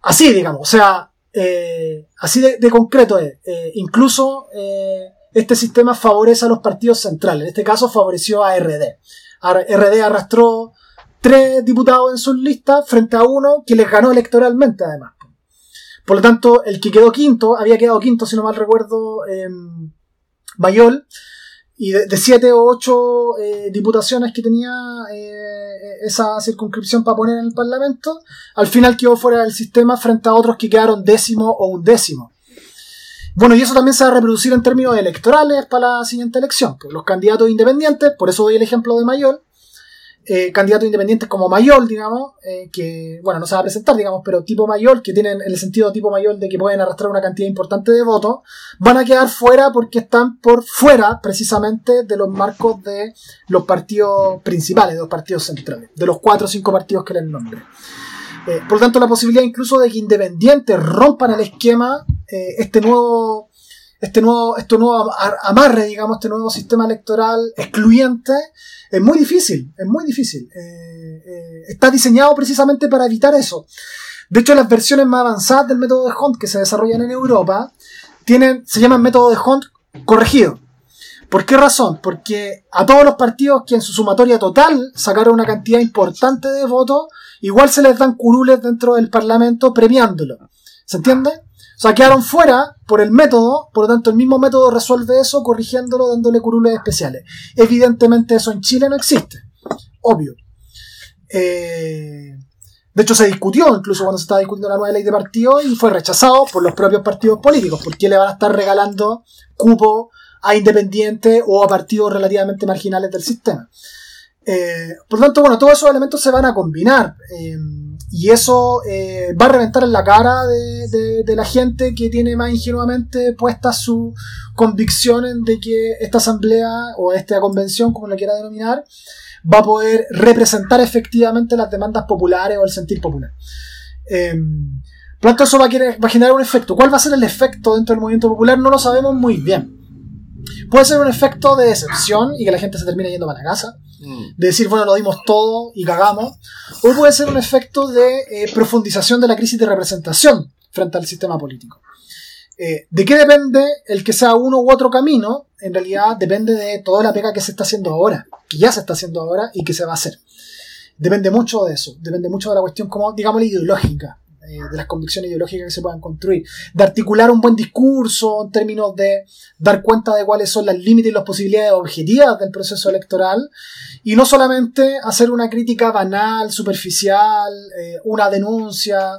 Así, digamos, o sea, eh, así de, concreto es. Eh, incluso eh, este sistema favorece a los partidos centrales. En este caso favoreció a RD. RD arrastró tres diputados en sus listas frente a uno que les ganó electoralmente, además. Por lo tanto, el que quedó quinto, había quedado quinto, si no mal recuerdo, Mayol, y de, siete o ocho eh, diputaciones que tenía eh, esa circunscripción para poner en el Parlamento, al final quedó fuera del sistema frente a otros que quedaron décimo o undécimo. Bueno, y eso también se va a reproducir en términos electorales para la siguiente elección. Pues los candidatos independientes, por eso doy el ejemplo de Mayol, eh, candidatos independientes como Mayol, digamos, eh, que, bueno, no se va a presentar, digamos, pero tipo Mayol, que tienen el sentido tipo Mayol de que pueden arrastrar una cantidad importante de votos, van a quedar fuera porque están por fuera precisamente de los marcos de los partidos principales, de los partidos centrales, de los cuatro o cinco partidos que les nombre. Eh, por lo tanto, la posibilidad incluso de que independientes rompan el esquema, este nuevo, este nuevo, este nuevo am- amarre, digamos, este nuevo sistema electoral excluyente, es muy difícil, es muy difícil. Eh, eh, está diseñado precisamente para evitar eso. De hecho, las versiones más avanzadas del método de Hunt que se desarrollan en Europa tienen, se llaman método de Hunt corregido. ¿Por qué razón? Porque a todos los partidos que en su sumatoria total sacaron una cantidad importante de votos, igual se les dan curules dentro del Parlamento premiándolo. ¿Se entiende? O sea, quedaron fuera por el método, por lo tanto el mismo método resuelve eso corrigiéndolo, dándole curules especiales. Evidentemente eso en Chile no existe. Obvio. Eh, de hecho se discutió incluso cuando se estaba discutiendo la nueva ley de partidos y fue rechazado por los propios partidos políticos. ¿Por qué le van a estar regalando cupo a independientes o a partidos relativamente marginales del sistema? Eh, por lo tanto, bueno, todos esos elementos se van a combinar. eh, y eso eh, va a reventar en la cara de, la gente que tiene más ingenuamente puesta su convicción en de que esta asamblea o esta convención, como la quiera denominar, va a poder representar efectivamente las demandas populares o el sentir popular. Eh, por lo tanto, eso va a, querer- va a generar un efecto. ¿Cuál va a ser el efecto dentro del movimiento popular? No lo sabemos muy bien. Puede ser un efecto de decepción y que la gente se termine yendo para la casa Mm. de decir, bueno, lo dimos todo y cagamos, o puede ser un efecto de eh, profundización de la crisis de representación frente al sistema político. Eh, ¿De qué depende el que sea uno u otro camino? En realidad depende de toda la pega que se está haciendo ahora, que ya se está haciendo ahora y que se va a hacer. Depende mucho de eso, depende mucho de la cuestión como, digamos, ideológica, eh, de las convicciones ideológicas que se puedan construir, de articular un buen discurso en términos de dar cuenta de cuáles son las límites y las posibilidades objetivas del proceso electoral, y no solamente hacer una crítica banal, superficial, eh, una denuncia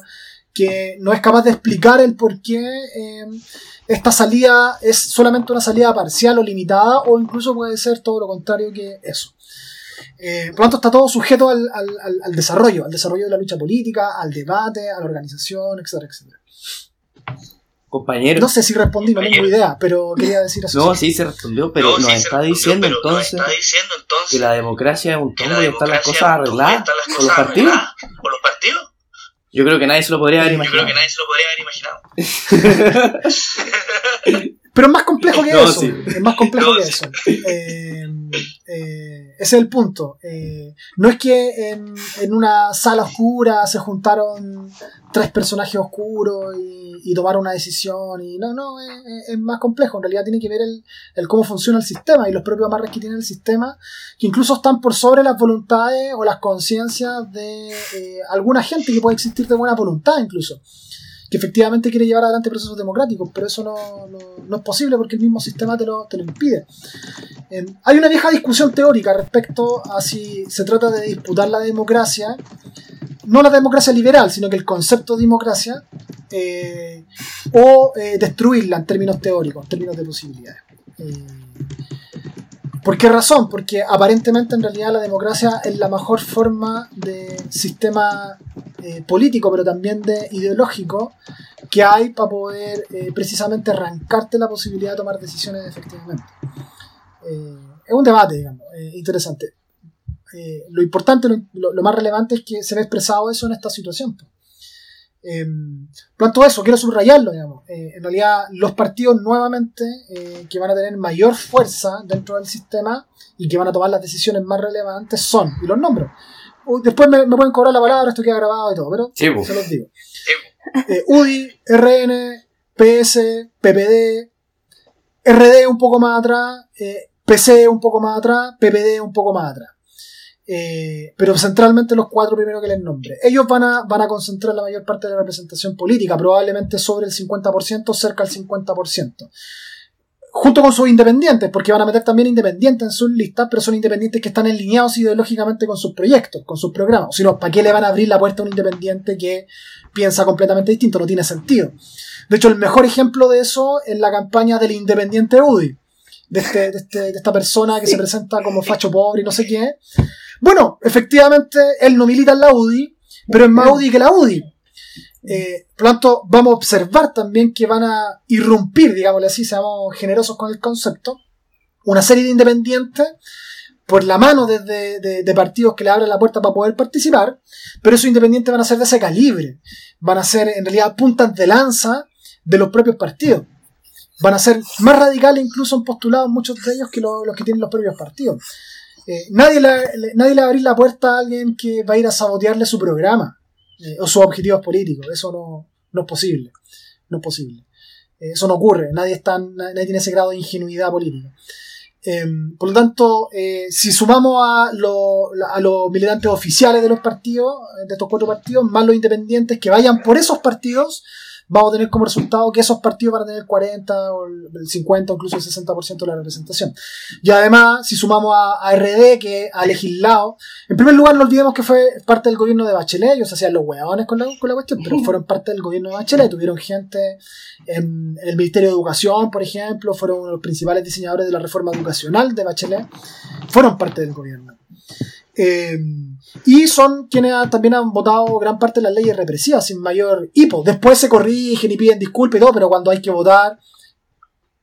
que no es capaz de explicar el por qué eh, esta salida es solamente una salida parcial o limitada, o incluso puede ser todo lo contrario que eso. Eh, por lo tanto, está todo sujeto al, al- al- al desarrollo, al desarrollo de la lucha política, al debate, a la organización, etcétera, etcétera. Compañero. No sé si respondí, no tengo idea, pero quería decir eso. No, sí se respondió, pero No, nos sí está respondió, diciendo pero nos entonces está diciendo entonces que la democracia es un la y están las cosas arregladas con los partidos. con los partidos. Yo creo que nadie se lo podría haber Yo creo imaginado. que nadie se lo podría haber imaginado. Pero es más complejo que No, eso. sí. Es más complejo No, que sí. eso. Eh, eh, ese es el punto. Eh, no es que en, en una sala oscura se juntaron tres personajes oscuros y, y tomaron una decisión. Y no, no, es, es más complejo. En realidad tiene que ver el, el cómo funciona el sistema y los propios amarres que tiene el sistema, que incluso están por sobre las voluntades o las conciencias de alguna gente que puede existir de buena voluntad incluso que efectivamente quiere llevar adelante procesos democráticos, pero eso no, es posible porque el mismo sistema te lo, impide. Eh, hay una vieja discusión teórica respecto a si se trata de disputar la democracia, no la democracia liberal, sino que el concepto de democracia, eh, o eh, destruirla en términos teóricos, en términos de posibilidades. ¿Por qué razón? Porque aparentemente en realidad la democracia es la mejor forma de sistema eh, político, pero también de ideológico, que hay para poder eh, precisamente arrancarte la posibilidad de tomar decisiones efectivamente. Eh, es un debate, digamos, eh, interesante. Lo importante, lo, más relevante es que se ve expresado eso en esta situación. Eh, planto eso, quiero subrayarlo, digamos. Eh, en realidad, los partidos nuevamente eh, que van a tener mayor fuerza dentro del sistema y que van a tomar las decisiones más relevantes son, y los nombro. Después me, me pueden cobrar la palabra, esto queda grabado y todo, pero po. se los digo. Eh, UDI, RN, PS, PPD, RD un poco más atrás, PC un poco más atrás, PPD un poco más atrás. Eh, pero centralmente los cuatro primeros que les nombre. Ellos van a, van a concentrar la mayor parte de la representación política, probablemente sobre el 50%, cerca del 50%. Junto con sus independientes, porque van a meter también independientes en sus listas, pero son independientes que están alineados ideológicamente con sus proyectos, con sus programas. Si no, ¿para qué le van a abrir la puerta a un independiente que piensa completamente distinto? No tiene sentido. De hecho, el mejor ejemplo de eso es la campaña del independiente UDI, de, este, de, este- de esta persona que se presenta como facho pobre y no sé qué. Bueno, efectivamente, él no milita en la UDI, pero es más UDI que la UDI. Eh, por lo tanto, vamos a observar también que van a irrumpir, digámosle así, seamos generosos con el concepto, una serie de independientes por la mano de, de- de- de partidos que le abren la puerta para poder participar, pero esos independientes van a ser de ese calibre, van a ser en realidad puntas de lanza de los propios partidos. Van a ser más radicales incluso en postulados muchos de ellos que lo- los que tienen los propios partidos. Eh, nadie, le, nadie le va a abrir la puerta a alguien que va a ir a sabotearle su programa eh, o sus objetivos políticos. Eso no, no es posible. No es posible. Eh, eso no ocurre. Nadie, está, nadie tiene ese grado de ingenuidad política. Por lo tanto, si sumamos a, a los militantes oficiales de los partidos, de estos cuatro partidos, más los independientes que vayan por esos partidos, vamos a tener como resultado que esos partidos van a tener el 40 o el el 50 o incluso el 60% de la representación. Y además, si sumamos a, a RD que ha legislado, en primer lugar no olvidemos que fue parte del gobierno de Bachelet, ellos hacían los hueones con la, con la cuestión, pero fueron parte del gobierno de Bachelet, tuvieron gente en, en el Ministerio de Educación, por ejemplo, fueron uno de los principales diseñadores de la reforma educacional de Bachelet, fueron parte del gobierno. Eh, y son quienes han- también han votado gran parte de las leyes represivas sin mayor hipo. Después se corrigen y piden disculpas y todo, pero cuando hay que votar,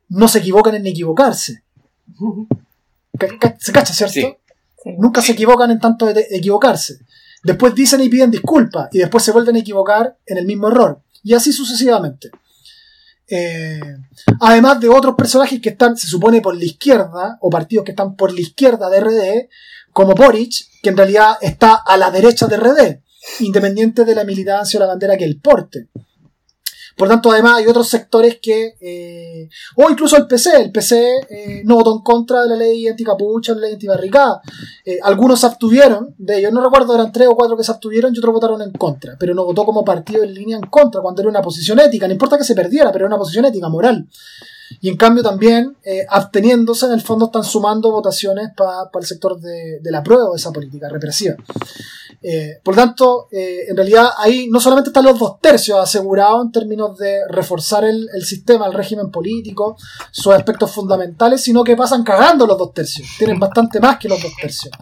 no se equivocan en equivocarse. Ca- ca- ¿Se cacha, cierto? Sí. Nunca se equivocan en tanto de, de equivocarse. Después dicen y piden disculpas y después se vuelven a equivocar en el mismo error. Y así sucesivamente. Eh, además de otros personajes que están, se supone, por la izquierda, o partidos que están por la izquierda de RD, como Boric, que en realidad está a la derecha de RD, independiente de la militancia o la bandera que él porte. Por tanto, además hay otros sectores que, eh, o incluso el PC, el PC eh, no votó en contra de la ley anticapucha, la ley antibarricada. Eh, algunos se abstuvieron de ellos, no recuerdo, eran tres o cuatro que se abstuvieron y otros votaron en contra, pero no votó como partido en línea en contra, cuando era una posición ética, no importa que se perdiera, pero era una posición ética, moral. Y en cambio también, eh, absteniéndose, en el fondo están sumando votaciones para el sector de, de la prueba de esa política represiva. Eh, por lo tanto, eh, en realidad ahí no solamente están los dos tercios asegurados en términos de reforzar el, el sistema, el régimen político, sus aspectos fundamentales, sino que pasan cagando los dos tercios. Tienen bastante más que los dos tercios.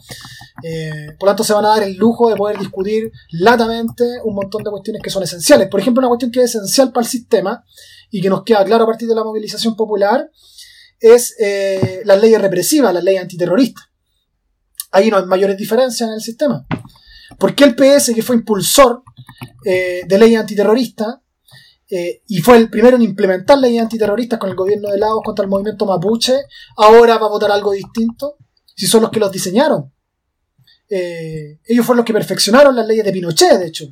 Por lo tanto, se van a dar el lujo de poder discutir latamente un montón de cuestiones que son esenciales. Por ejemplo, una cuestión que es esencial para el sistema y que nos queda claro a partir de la movilización popular es eh, las leyes represivas, las leyes antiterroristas. Ahí no hay mayores diferencias en el sistema. ¿Por qué el PS, que fue impulsor eh, de leyes antiterroristas eh, y fue el primero en implementar leyes antiterroristas con el gobierno de Lagos contra el movimiento mapuche, ahora va a votar algo distinto? Si son los que los diseñaron. Eh, ellos fueron los que perfeccionaron las leyes de Pinochet, de hecho.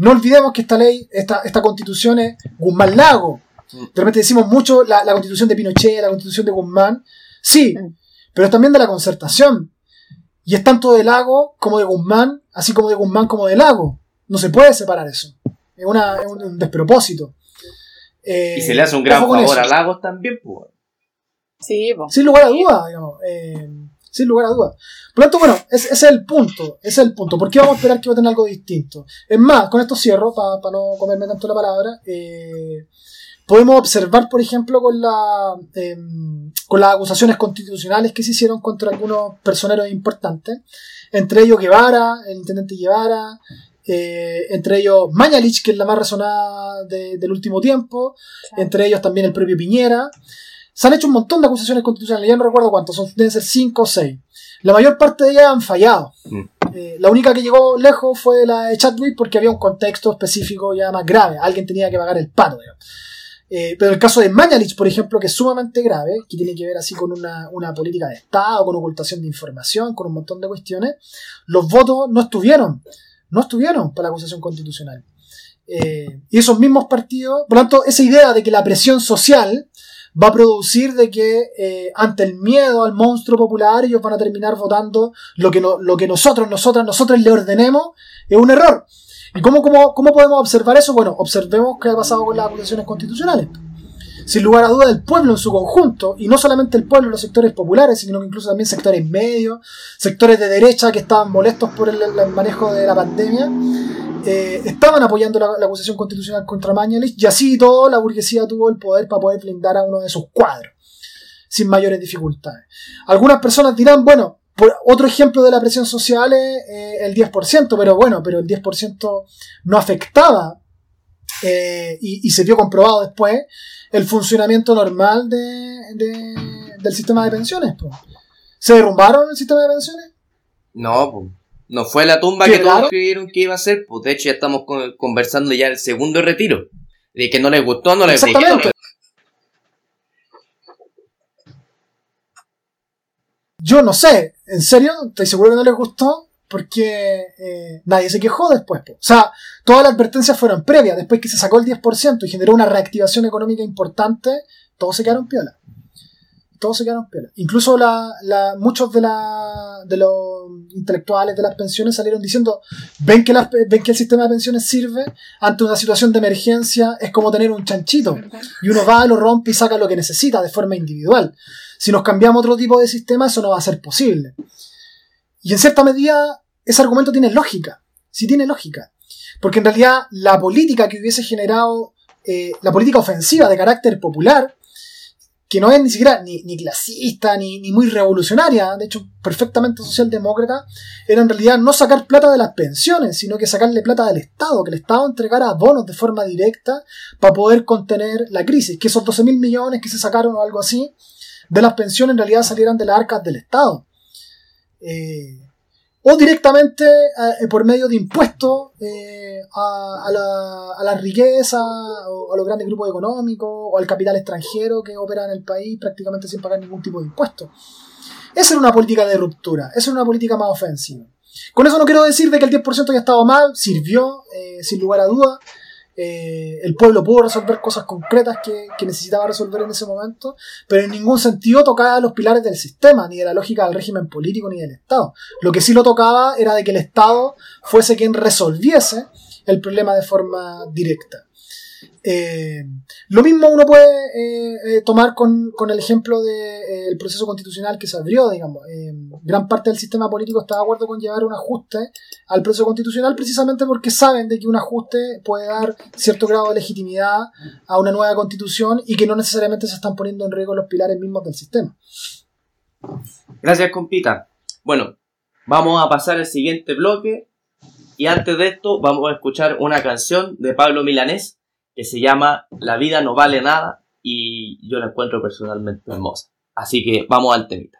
No olvidemos que esta ley, esta, esta constitución es Guzmán Lago. De repente decimos mucho la, la constitución de Pinochet, la constitución de Guzmán. Sí, pero es también de la concertación. Y es tanto de Lago como de Guzmán, así como de Guzmán como de Lago. No se puede separar eso. Es, una, es un, un despropósito. Eh, Y se le hace un gran favor eso. a Lagos también, pues. Sí, po. Sin lugar a dudas, digamos. Eh, sin lugar a dudas. Por lo tanto, bueno, ese, es el punto, ese es el punto. ¿Por qué vamos a esperar que voten algo distinto? Es más, con esto cierro, para no comerme tanto la palabra, eh, podemos observar, por ejemplo, con, la, em, con las acusaciones constitucionales que se hicieron contra algunos personeros importantes, entre ellos Guevara, el intendente Guevara, eh, entre ellos Mañalich, que es la más resonada de- del último tiempo, Claro. entre ellos también el propio Piñera. Se han hecho un montón de acusaciones constitucionales, ya no recuerdo cuántos, son, deben ser cinco o seis. La mayor parte de ellas han fallado. Mm. Eh, la única que llegó lejos fue la de Chadwick porque había un contexto específico ya más grave. Alguien tenía que pagar el pato. digamos. Eh, pero el caso de Mañalich, por ejemplo, que es sumamente grave, que tiene que ver así con una, una política de Estado, con ocultación de información, con un montón de cuestiones, los votos no estuvieron, no estuvieron para la acusación constitucional. Eh, y esos mismos partidos, por lo tanto, esa idea de que la presión social va a producir de que eh, ante el miedo al monstruo popular ellos van a terminar votando lo que, no- lo que nosotros, nosotras, nosotros le ordenemos, es un error. ¿Y cómo, cómo, cómo podemos observar eso? Bueno, observemos qué ha pasado con las acusaciones constitucionales. Sin lugar a duda, el pueblo en su conjunto, y no solamente el pueblo, los sectores populares, sino que incluso también sectores medios, sectores de derecha que estaban molestos por el, el manejo de la pandemia, eh, estaban apoyando la, acusación constitucional contra Mañalich, y así todo la burguesía tuvo el poder para poder blindar a uno de sus cuadros, sin mayores dificultades. Algunas personas dirán, bueno, por- otro ejemplo de la presión social es eh, el 10%, pero bueno, pero el 10% no afectaba, eh, y, se vio comprobado después, el funcionamiento normal de, de- del sistema de pensiones. po. ¿Se derrumbaron el sistema de pensiones? No, pues. No fue la tumba que todos creyeron que iba a ser. Pues de hecho ya estamos con- conversando ya el segundo retiro. De que no les gustó, no les gustó. Yo no sé, en serio, estoy seguro que no les gustó porque eh, nadie se quejó después. po. O sea, todas las advertencias fueron previas. Después que se sacó el 10% y generó una reactivación económica importante, todos se quedaron piola. Todos se quedaron piola. Incluso la, la- muchos de, la, de los intelectuales de las pensiones salieron diciendo, ven que, las, ven que el sistema de pensiones sirve ante una situación de emergencia, es como tener un chanchito. Y uno va, lo rompe y saca lo que necesita de forma individual. Si nos cambiamos otro tipo de sistema, eso no va a ser posible. Y en cierta medida, ese argumento tiene lógica. Sí tiene lógica. Porque en realidad la política que hubiese generado, eh, la política ofensiva de carácter popular, que no es ni siquiera ni, ni clasista, ni, ni muy revolucionaria, de hecho perfectamente socialdemócrata, era en realidad no sacar plata de las pensiones, sino que sacarle plata del Estado, que el Estado entregara bonos de forma directa para poder contener la crisis, que esos 12 mil millones que se sacaron o algo así de las pensiones en realidad salieran de las arcas del Estado. Eh, o directamente eh, por medio de impuestos eh, a, la, riqueza o a los grandes grupos económicos o al capital extranjero que opera en el país prácticamente sin pagar ningún tipo de impuesto. Esa era una política de ruptura, esa era una política más ofensiva. Con eso no quiero decir de que el 10% haya estado mal, sirvió, eh, sin lugar a duda. Eh, el pueblo pudo resolver cosas concretas que, que necesitaba resolver en ese momento, pero en ningún sentido tocaba los pilares del sistema, ni de la lógica del régimen político, ni del Estado. Lo que sí lo tocaba era de que el Estado fuese quien resolviese el problema de forma directa. Eh, lo mismo uno puede eh, eh, tomar con, con el ejemplo del proceso constitucional que se abrió, digamos. Gran parte del sistema político está de acuerdo con llevar un ajuste al proceso constitucional precisamente porque saben de que un ajuste puede dar cierto grado de legitimidad a una nueva constitución y que no necesariamente se están poniendo en riesgo los pilares mismos del sistema. Gracias, compita. Bueno, vamos a pasar al siguiente bloque. Y antes de esto, vamos a escuchar una canción de Pablo Milanés que se llama La vida no vale nada y yo la encuentro personalmente hermosa. Así que vamos al temita.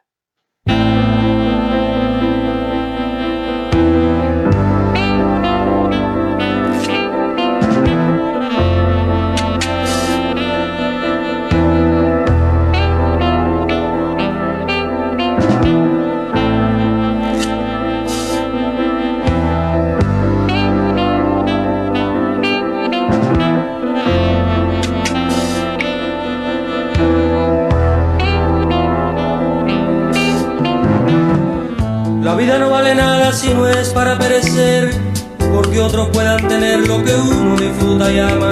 Si no es para perecer, porque otros puedan tener lo que uno disfruta y ama.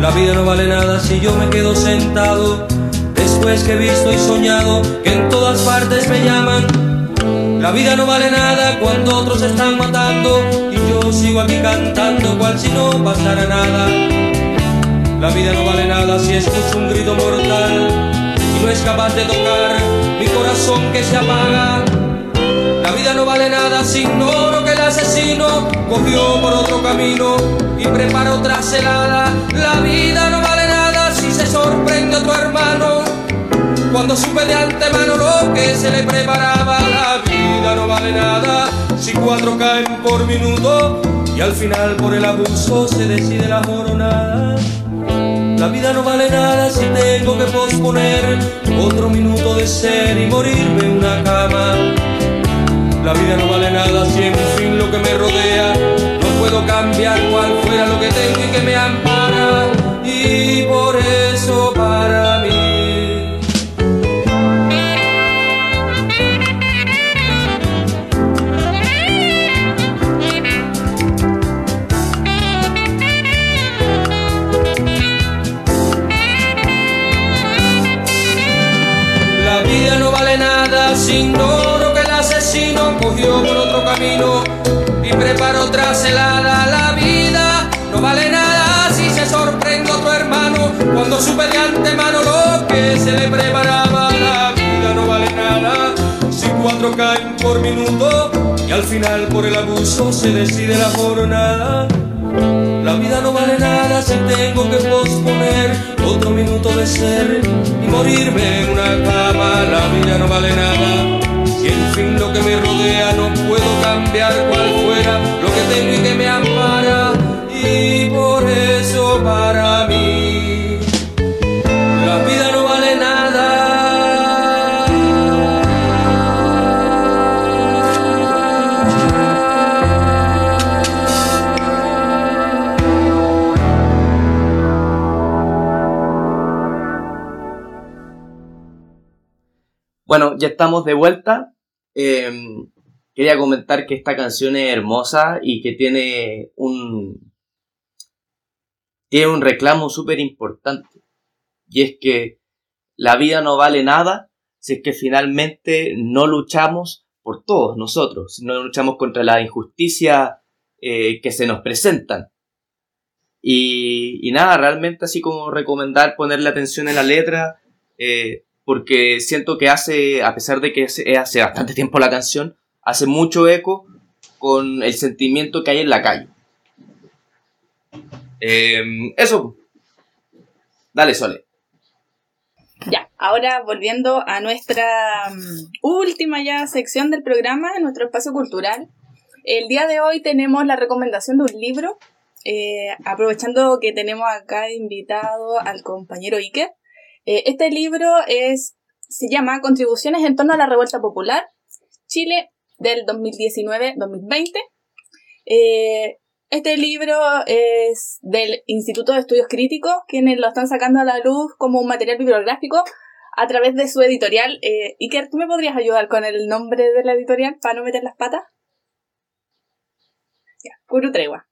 La vida no vale nada si yo me quedo sentado después que he visto y soñado que en todas partes me llaman. La vida no vale nada cuando otros están matando y yo sigo aquí cantando cual si no pasara nada. La vida no vale nada si escucho un grito mortal y no es capaz de tocar mi corazón que se apaga. Si ignoro que el asesino cogió por otro camino y prepara otra celada. La vida no vale nada si se sorprende a tu hermano cuando supe de antemano lo que se le preparaba. La vida no vale nada si cuatro caen por minuto y al final por el abuso se decide la moronada. La vida no vale nada si tengo que posponer otro minuto de ser y morirme en una cama. La vida no vale nada si en fin lo que me rodea no puedo cambiar cual fuera lo que tengo y que me ampara. Y por eso para mí. La vida no vale nada si ignoro asesino cogió por otro camino y preparó otra celada. La vida no vale nada si se sorprende otro hermano cuando supe de antemano lo que se le preparaba. La vida no vale nada si cuatro caen por minuto y al final por el abuso se decide la jornada. La vida no vale nada si tengo que posponer otro minuto de ser y morirme en una cama. La vida no vale nada si en fin lo que me rodea no puedo cambiar cual fuera lo que tengo y que me ampara. Y por eso para mí la vida no vale nada. Bueno, ya estamos de vuelta. Eh, quería comentar que esta canción es hermosa y que tiene un tiene un reclamo súper importante. Y es que la vida no vale nada si es que finalmente no luchamos por todos nosotros, si no luchamos contra la injusticia eh, que se nos presentan. Y, y nada, realmente así como recomendar ponerle atención en la letra, eh, porque siento que hace, a pesar de que hace, hace bastante tiempo la canción, hace mucho eco con el sentimiento que hay en la calle. Eh, eso. Dale, Sole. Ya, ahora volviendo a nuestra mm, última ya sección del programa, nuestro espacio cultural. El día de hoy tenemos la recomendación de un libro, eh, aprovechando que tenemos acá invitado al compañero Iker. Eh, este libro es, se llama Contribuciones en torno a la revuelta popular, Chile del 2019-2020. Eh, este libro es del Instituto de Estudios Críticos, quienes lo están sacando a la luz como un material bibliográfico a través de su editorial. Eh, Iker, ¿tú me podrías ayudar con el nombre de la editorial para no meter las patas? Ya, Curu Tregua.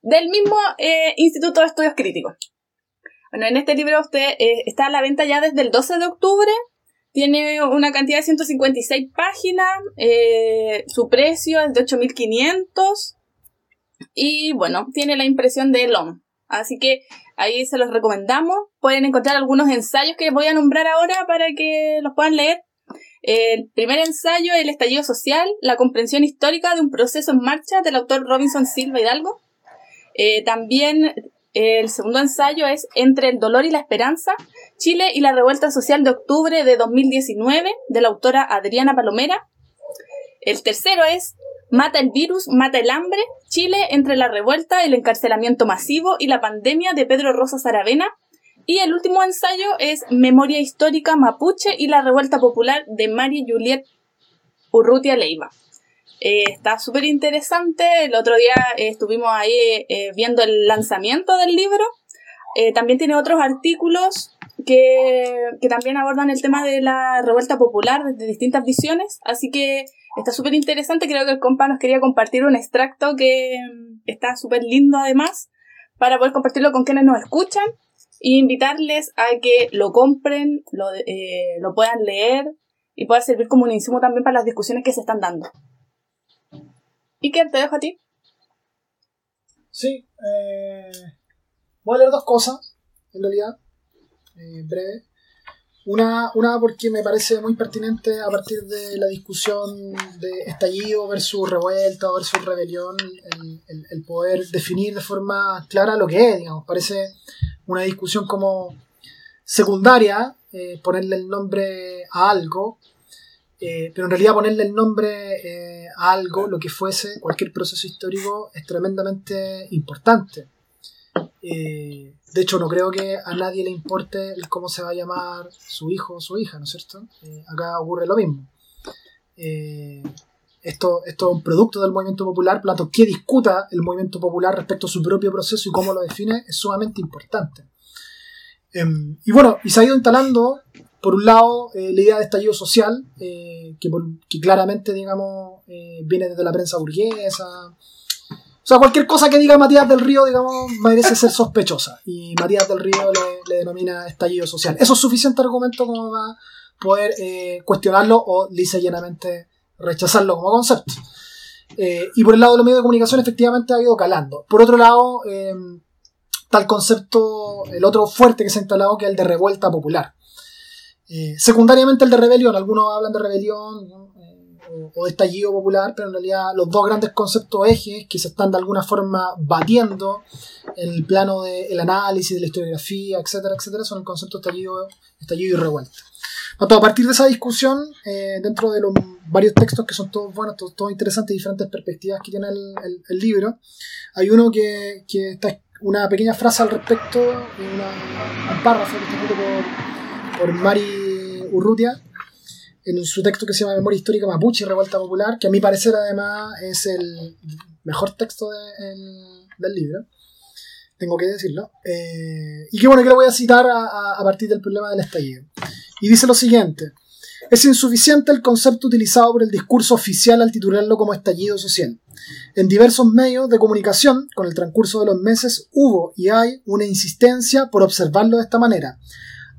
Del mismo eh, Instituto de Estudios Críticos. Bueno, en este libro usted eh, está a la venta ya desde el 12 de octubre. Tiene una cantidad de 156 páginas. eh, su precio es de 8.500. Y bueno, tiene la impresión de LOM. Así que ahí se los recomendamos. Pueden encontrar algunos ensayos que voy a nombrar ahora para que los puedan leer. El primer ensayo, El estallido social, la comprensión histórica de un proceso en marcha del autor Robinson Silva Hidalgo. Eh, también el segundo ensayo es Entre el dolor y la esperanza, Chile y la revuelta social de octubre de 2019, de la autora Adriana Palomera. El tercero es Mata el virus, mata el hambre, Chile entre la revuelta, el encarcelamiento masivo y la pandemia de Pedro Rosa Saravena. Y el último ensayo es Memoria histórica mapuche y la revuelta popular de María Juliet Urrutia Leiva. Eh, está súper interesante. El otro día eh, estuvimos ahí eh, viendo el lanzamiento del libro. También tiene otros artículos que, que también abordan el tema de la revuelta popular desde distintas visiones. Así que está súper interesante. Creo que el compa nos quería compartir un extracto que mm, está súper lindo además para poder compartirlo con quienes nos escuchan. y invitarles a que lo compren, lo, lo puedan leer y pueda servir como un insumo también para las discusiones que se están dando. ¿Y qué te dejo a ti? Sí, eh, voy a leer dos cosas, en realidad, eh, breve. Una, una porque me parece muy pertinente a partir de la discusión de estallido versus revuelta versus rebelión, el, el- el poder definir de forma clara lo que es, digamos. Parece una discusión como secundaria, eh, ponerle el nombre a algo, eh, pero en realidad ponerle el nombre eh, a algo, lo que fuese, cualquier proceso histórico, es tremendamente importante. Eh, de hecho, no creo que a nadie le importe cómo se va a llamar su hijo o su hija, ¿no es cierto? Acá ocurre lo mismo. Esto, esto es un producto del movimiento popular, tanto, que discuta el movimiento popular respecto a su propio proceso y cómo lo define es sumamente importante. Em, y bueno, y se ha ido instalando, por un lado, eh, la idea de estallido social, eh, que, por- que claramente, digamos, eh, viene desde la prensa burguesa. O sea, cualquier cosa que diga Matías del Río, digamos, merece ser sospechosa. Y Matías del Río le, denomina estallido social. Eso es suficiente argumento como para poder cuestionarlo o lisa llanamente rechazarlo como concepto. Y por el lado de los medios de comunicación, efectivamente ha ido calando. Por otro lado, tal concepto, el otro fuerte que se ha instalado, que es el de revuelta popular. Eh, secundariamente el de rebelión, algunos hablan de rebelión ¿no? Eh, o, de estallido popular, pero en realidad los dos grandes conceptos ejes que se están de alguna forma batiendo en el plano del análisis, de la historiografía, etcétera, etcétera, son el concepto de estallido, estallido y revuelta. Tanto a partir de esa discusión, eh, dentro de los varios textos que son todos buenos, todos, todos interesantes, diferentes perspectivas que tiene el, el- el libro, hay uno que, que está una pequeña frase al respecto, una- un párrafo que está escrito por, por Mari Urrutia, en su texto que se llama Memoria Histórica Mapuche y Revuelta Popular, que a mi parecer además es el mejor texto de- el- del libro, tengo que decirlo, Eh, y que bueno, que lo voy a citar a- a partir del problema del estallido. Y dice lo siguiente. Es insuficiente el concepto utilizado por el discurso oficial al titularlo como estallido social. En diversos medios de comunicación, con el transcurso de los meses, hubo y hay una insistencia por observarlo de esta manera.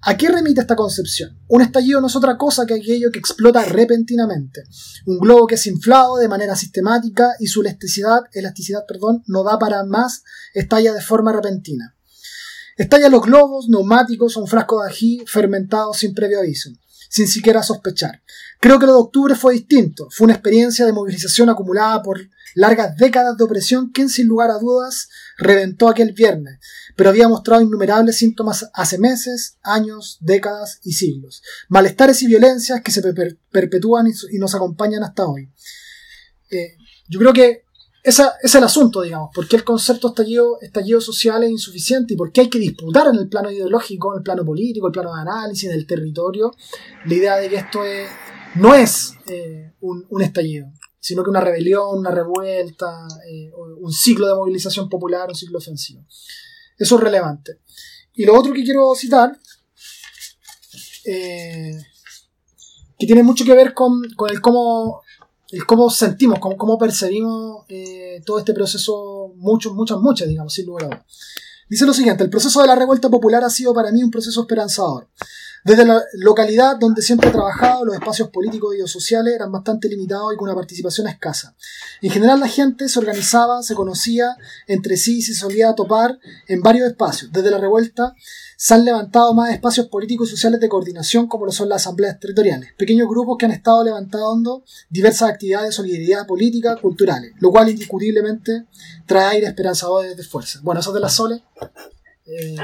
¿A qué remite esta concepción? Un estallido no es otra cosa que aquello que explota repentinamente. Un globo que es inflado de manera sistemática y su elasticidad, elasticidad perdón, no da para más, estalla de forma repentina. Estallan los globos, neumáticos o un frasco de ají fermentado sin previo aviso, sin siquiera sospechar. Creo que lo de octubre fue distinto. Fue una experiencia de movilización acumulada por largas décadas de opresión que, sin lugar a dudas, reventó aquel viernes, pero había mostrado innumerables síntomas hace meses, años, décadas y siglos. Malestares y violencias que se per- perpetúan y, nos acompañan hasta hoy. Eh, yo creo que esa, es el asunto, digamos. ¿Por qué el concepto estallido, social es insuficiente? ¿Y por qué hay que disputar en el plano ideológico, en el plano político, en el plano de análisis, del territorio, la idea de que esto es, no es eh, un, un estallido, sino que una rebelión, una revuelta, eh, un ciclo de movilización popular, un ciclo ofensivo? Eso es relevante. Y lo otro que quiero citar, eh, que tiene mucho que ver con, con el cómo el cómo sentimos, cómo, cómo percibimos eh, todo este proceso, muchos, muchas, muchas, digamos, sin lugar a dudas. Dice lo siguiente, el proceso de la revuelta popular ha sido para mí un proceso esperanzador. Desde la localidad donde siempre he trabajado, los espacios políticos y sociales eran bastante limitados y con una participación escasa. En general la gente se organizaba, se conocía entre sí y se solía topar en varios espacios. Desde la revuelta se han levantado más espacios políticos y sociales de coordinación como lo son las asambleas territoriales, pequeños grupos que han estado levantando diversas actividades de solidaridad política, culturales, lo cual indiscutiblemente trae aire esperanzador de fuerza. Bueno, eso de las soles, eh,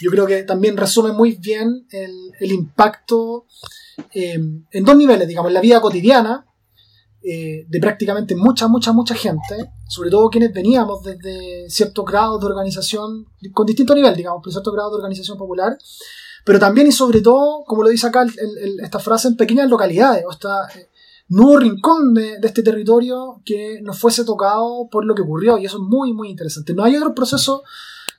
yo creo que también resume muy bien el, el impacto eh, en dos niveles, digamos, en la vida cotidiana eh, de prácticamente mucha, mucha, mucha gente, sobre todo quienes veníamos desde ciertos grados de organización, con distinto nivel, digamos, pero cierto grado de organización popular, pero también y sobre todo, como lo dice acá el- esta frase, en pequeñas localidades, o sea, eh, no hubo rincón de, de este territorio que no fuese tocado por lo que ocurrió, y eso es muy, muy interesante. No hay otro proceso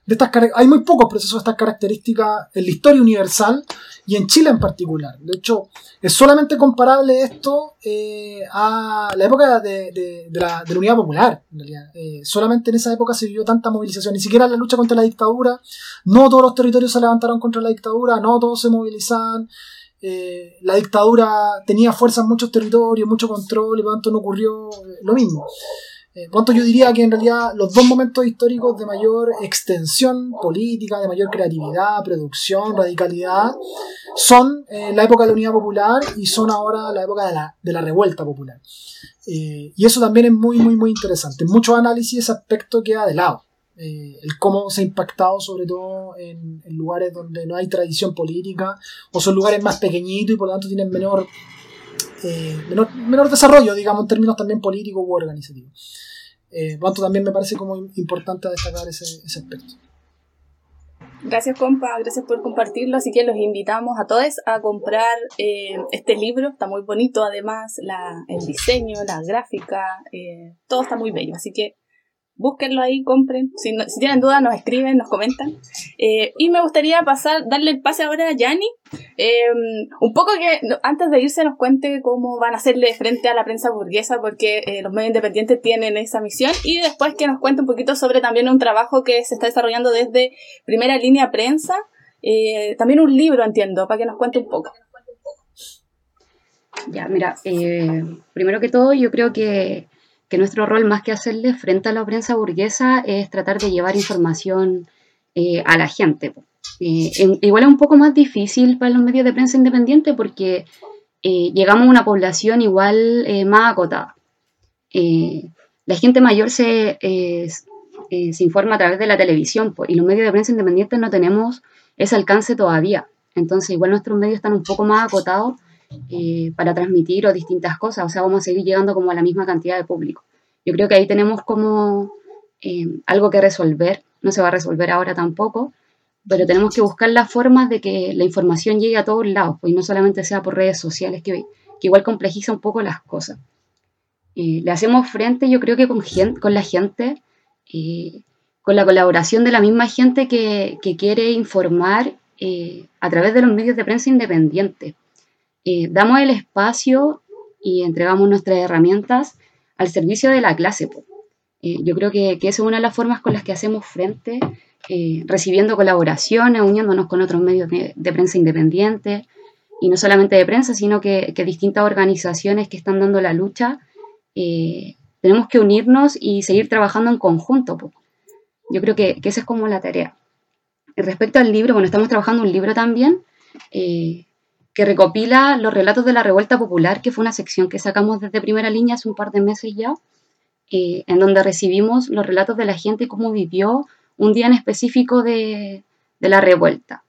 de estas hay muy pocos procesos de estas características en la historia universal y en Chile en particular. De hecho, es solamente comparable esto eh, a la época de la Unidad Popular. En realidad. Eh, solamente en esa época se vivió tanta movilización, ni siquiera la lucha contra la dictadura. No todos los territorios se levantaron contra la dictadura, no todos se movilizaban. Eh, la dictadura tenía fuerza en muchos territorios, mucho control y por lo tanto no ocurrió eh, lo mismo. Eh, yo diría que en realidad los dos momentos históricos de mayor extensión política, de mayor creatividad, producción, radicalidad, son eh, la época de la Unidad Popular y son ahora la época de la, de la revuelta popular. Eh, y eso también es muy, muy, muy interesante. En muchos análisis ese aspecto queda de lado. Eh, el cómo se ha impactado sobre todo en, en lugares donde no hay tradición política o son lugares más pequeñitos y por lo tanto tienen menor, menor, desarrollo, digamos, en términos también políticos u organizativos. Eh, por tanto, también me parece como importante destacar ese, ese aspecto. Gracias, compa, gracias por compartirlo. Así que los invitamos a todos a comprar eh, este libro. Está muy bonito, además, la, el diseño, la gráfica, eh, todo está muy bello. Así que búsquenlo ahí, compren. Si, no- si tienen dudas, nos escriben, nos comentan. Eh, y me gustaría pasar, darle el pase ahora a Yanni. Eh, un poco que antes de irse nos cuente cómo van a hacerle frente a la prensa burguesa, porque eh, los medios independientes tienen esa misión. Y después que nos cuente un poquito sobre también un trabajo que se está desarrollando desde primera línea prensa. Eh, también un libro, entiendo, para que nos cuente un poco. Ya, mira, primero que todo, yo creo que, que nuestro rol, más que hacerle frente a la prensa burguesa, es tratar de llevar información eh, a la gente. Eh, igual es un poco más difícil para los medios de prensa independientes porque eh, llegamos a una población igual más acotada. La gente mayor se, se informa a través de la televisión po, y los medios de prensa independientes no tenemos ese alcance todavía. Entonces, igual nuestros medios están un poco más acotados eh, para transmitir o distintas cosas, o sea, vamos a seguir llegando como a la misma cantidad de público. Yo creo que ahí tenemos como eh, algo que resolver, no se va a resolver ahora tampoco, pero tenemos que buscar las formas de que la información llegue a todos lados, pues y no solamente sea por redes sociales, que, que igual complejiza un poco las cosas. Eh, le hacemos frente, yo creo que con, la gente, con la colaboración de la misma gente que, que quiere informar a través de los medios de prensa independientes eh, damos el espacio y entregamos nuestras herramientas al servicio de la clase. Eh, yo creo que, que esa es una de las formas con las que hacemos frente, eh, recibiendo colaboraciones, uniéndonos con otros medios de, de prensa independientes, y no solamente de prensa, sino que, que distintas organizaciones que están dando la lucha. eh, tenemos que unirnos y seguir trabajando en conjunto. po. Yo creo que, que esa es como la tarea. Respecto al libro, bueno, estamos trabajando un libro también. eh, que recopila los relatos de la revuelta popular, que fue una sección que sacamos desde primera línea hace un par de meses ya, eh, en donde recibimos los relatos de la gente y cómo vivió un día en específico de, de la revuelta.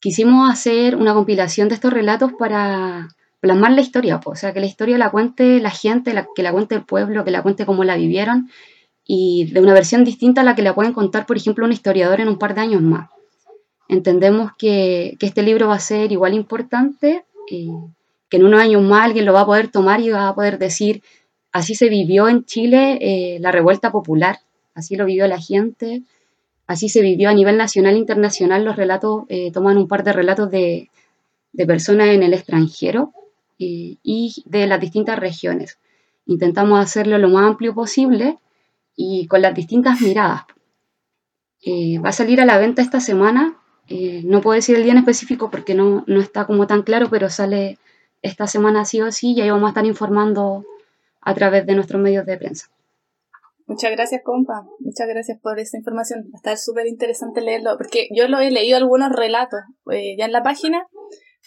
Quisimos hacer una compilación de estos relatos para plasmar la historia, po, o sea, que la historia la cuente la gente, que la cuente el pueblo, que la cuente cómo la vivieron, y de una versión distinta a la que la pueden contar, por ejemplo, un historiador en un par de años más entendemos que, que este libro va a ser igual importante, eh, que en unos años más alguien lo va a poder tomar y va a poder decir, así se vivió en Chile eh, la revuelta popular, así lo vivió la gente, así se vivió a nivel nacional e internacional, los relatos, eh, toman un par de relatos de, de personas en el extranjero eh, y de las distintas regiones. Intentamos hacerlo lo más amplio posible y con las distintas miradas. Eh, va a salir a la venta esta semana. Eh, no puedo decir el día en específico porque no, no está como tan claro, pero sale esta semana sí o sí y ahí vamos a estar informando a través de nuestros medios de prensa. Muchas gracias, compa. Muchas gracias por esa información. Va a estar súper interesante leerlo, porque yo lo he leído algunos relatos eh, ya en la página,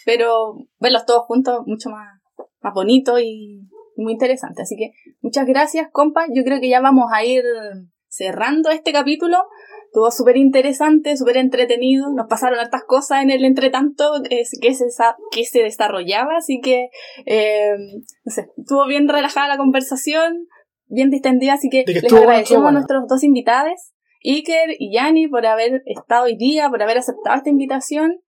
pero verlos todos juntos mucho más, más bonito y muy interesante. Así que muchas gracias, compa. Yo creo que ya vamos a ir cerrando este capítulo. Estuvo súper interesante, súper entretenido. Nos pasaron hartas cosas en el entretanto eh, que, se, que se desarrollaba, así que eh, no sé, estuvo bien relajada la conversación, bien distendida, así que les agradecemos a nuestros dos invitados, Iker y Yani, por haber estado hoy día, por haber aceptado esta invitación.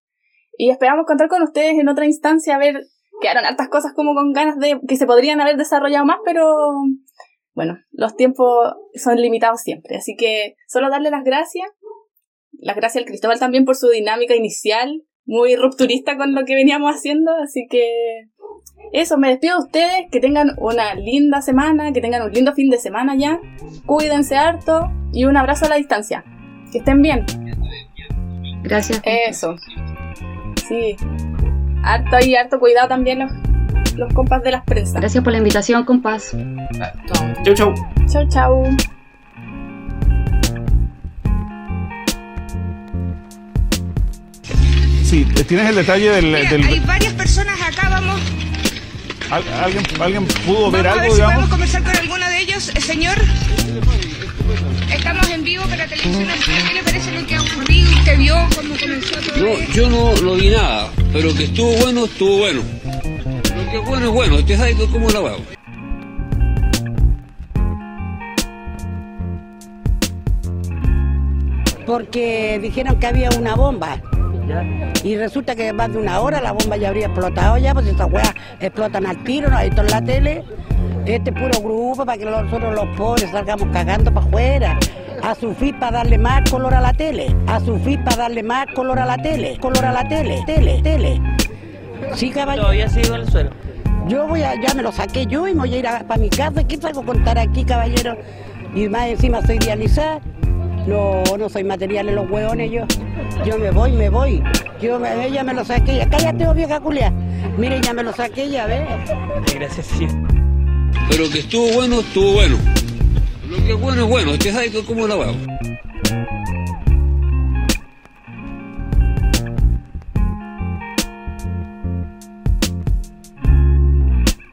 Y esperamos contar con ustedes en otra instancia, a ver, quedaron hartas cosas como con ganas de que se podrían haber desarrollado más, pero bueno, los tiempos son limitados siempre. Así que solo darle las gracias las gracias al Cristóbal también por su dinámica inicial, muy rupturista con lo que veníamos haciendo, así que eso, me despido de ustedes, que tengan una linda semana, que tengan un lindo fin de semana ya, cuídense harto y un abrazo a la distancia. Que estén bien. Gracias. Eso. Sí. Harto y harto cuidado también los, los compas de las prensas. Gracias por la invitación, compás. Chau, chau. Chau, chau. Sí, tienes el detalle del... Mira, del- hay varias personas acá, vamos, ¿al- ¿alguien, ¿Alguien pudo ver vamos a ver algo, si podemos digamos? conversar con alguno de ellos. Eh, señor, estamos en vivo para televisión nacional. ¿Qué le parece lo que ha ocurrido? ¿Usted vio cómo comenzó todo No, esto? yo no, no vi nada, pero que estuvo bueno, estuvo bueno. Lo que bueno es bueno, usted sabe cómo la hago. porque dijeron que había una bomba. Y resulta que más de una hora la bomba ya habría explotado ya, pues esas weas explotan al tiro, ¿no? Está en la tele. Este puro grupo para que nosotros los pobres salgamos cagando para afuera. A sufrir para darle más color a la tele. A sufrir para darle más color a la tele. Color a la tele. Tele, tele. Sí, caballero. Todavía sigo en el suelo. Yo voy a, ya me lo saqué yo y me voy a ir para mi casa. ¿Qué traigo a contar aquí, caballero? Y más encima soy dializada. No, no soy material en los hueones yo. Yo me voy, me voy. Yo me, ella me lo saqué. ya. Cállate, oh, vieja culia. Mire, ya me lo saqué, ya ve. Gracias, sí. Pero que estuvo bueno, estuvo bueno. Lo que es bueno es bueno, usted sabe cómo la hago.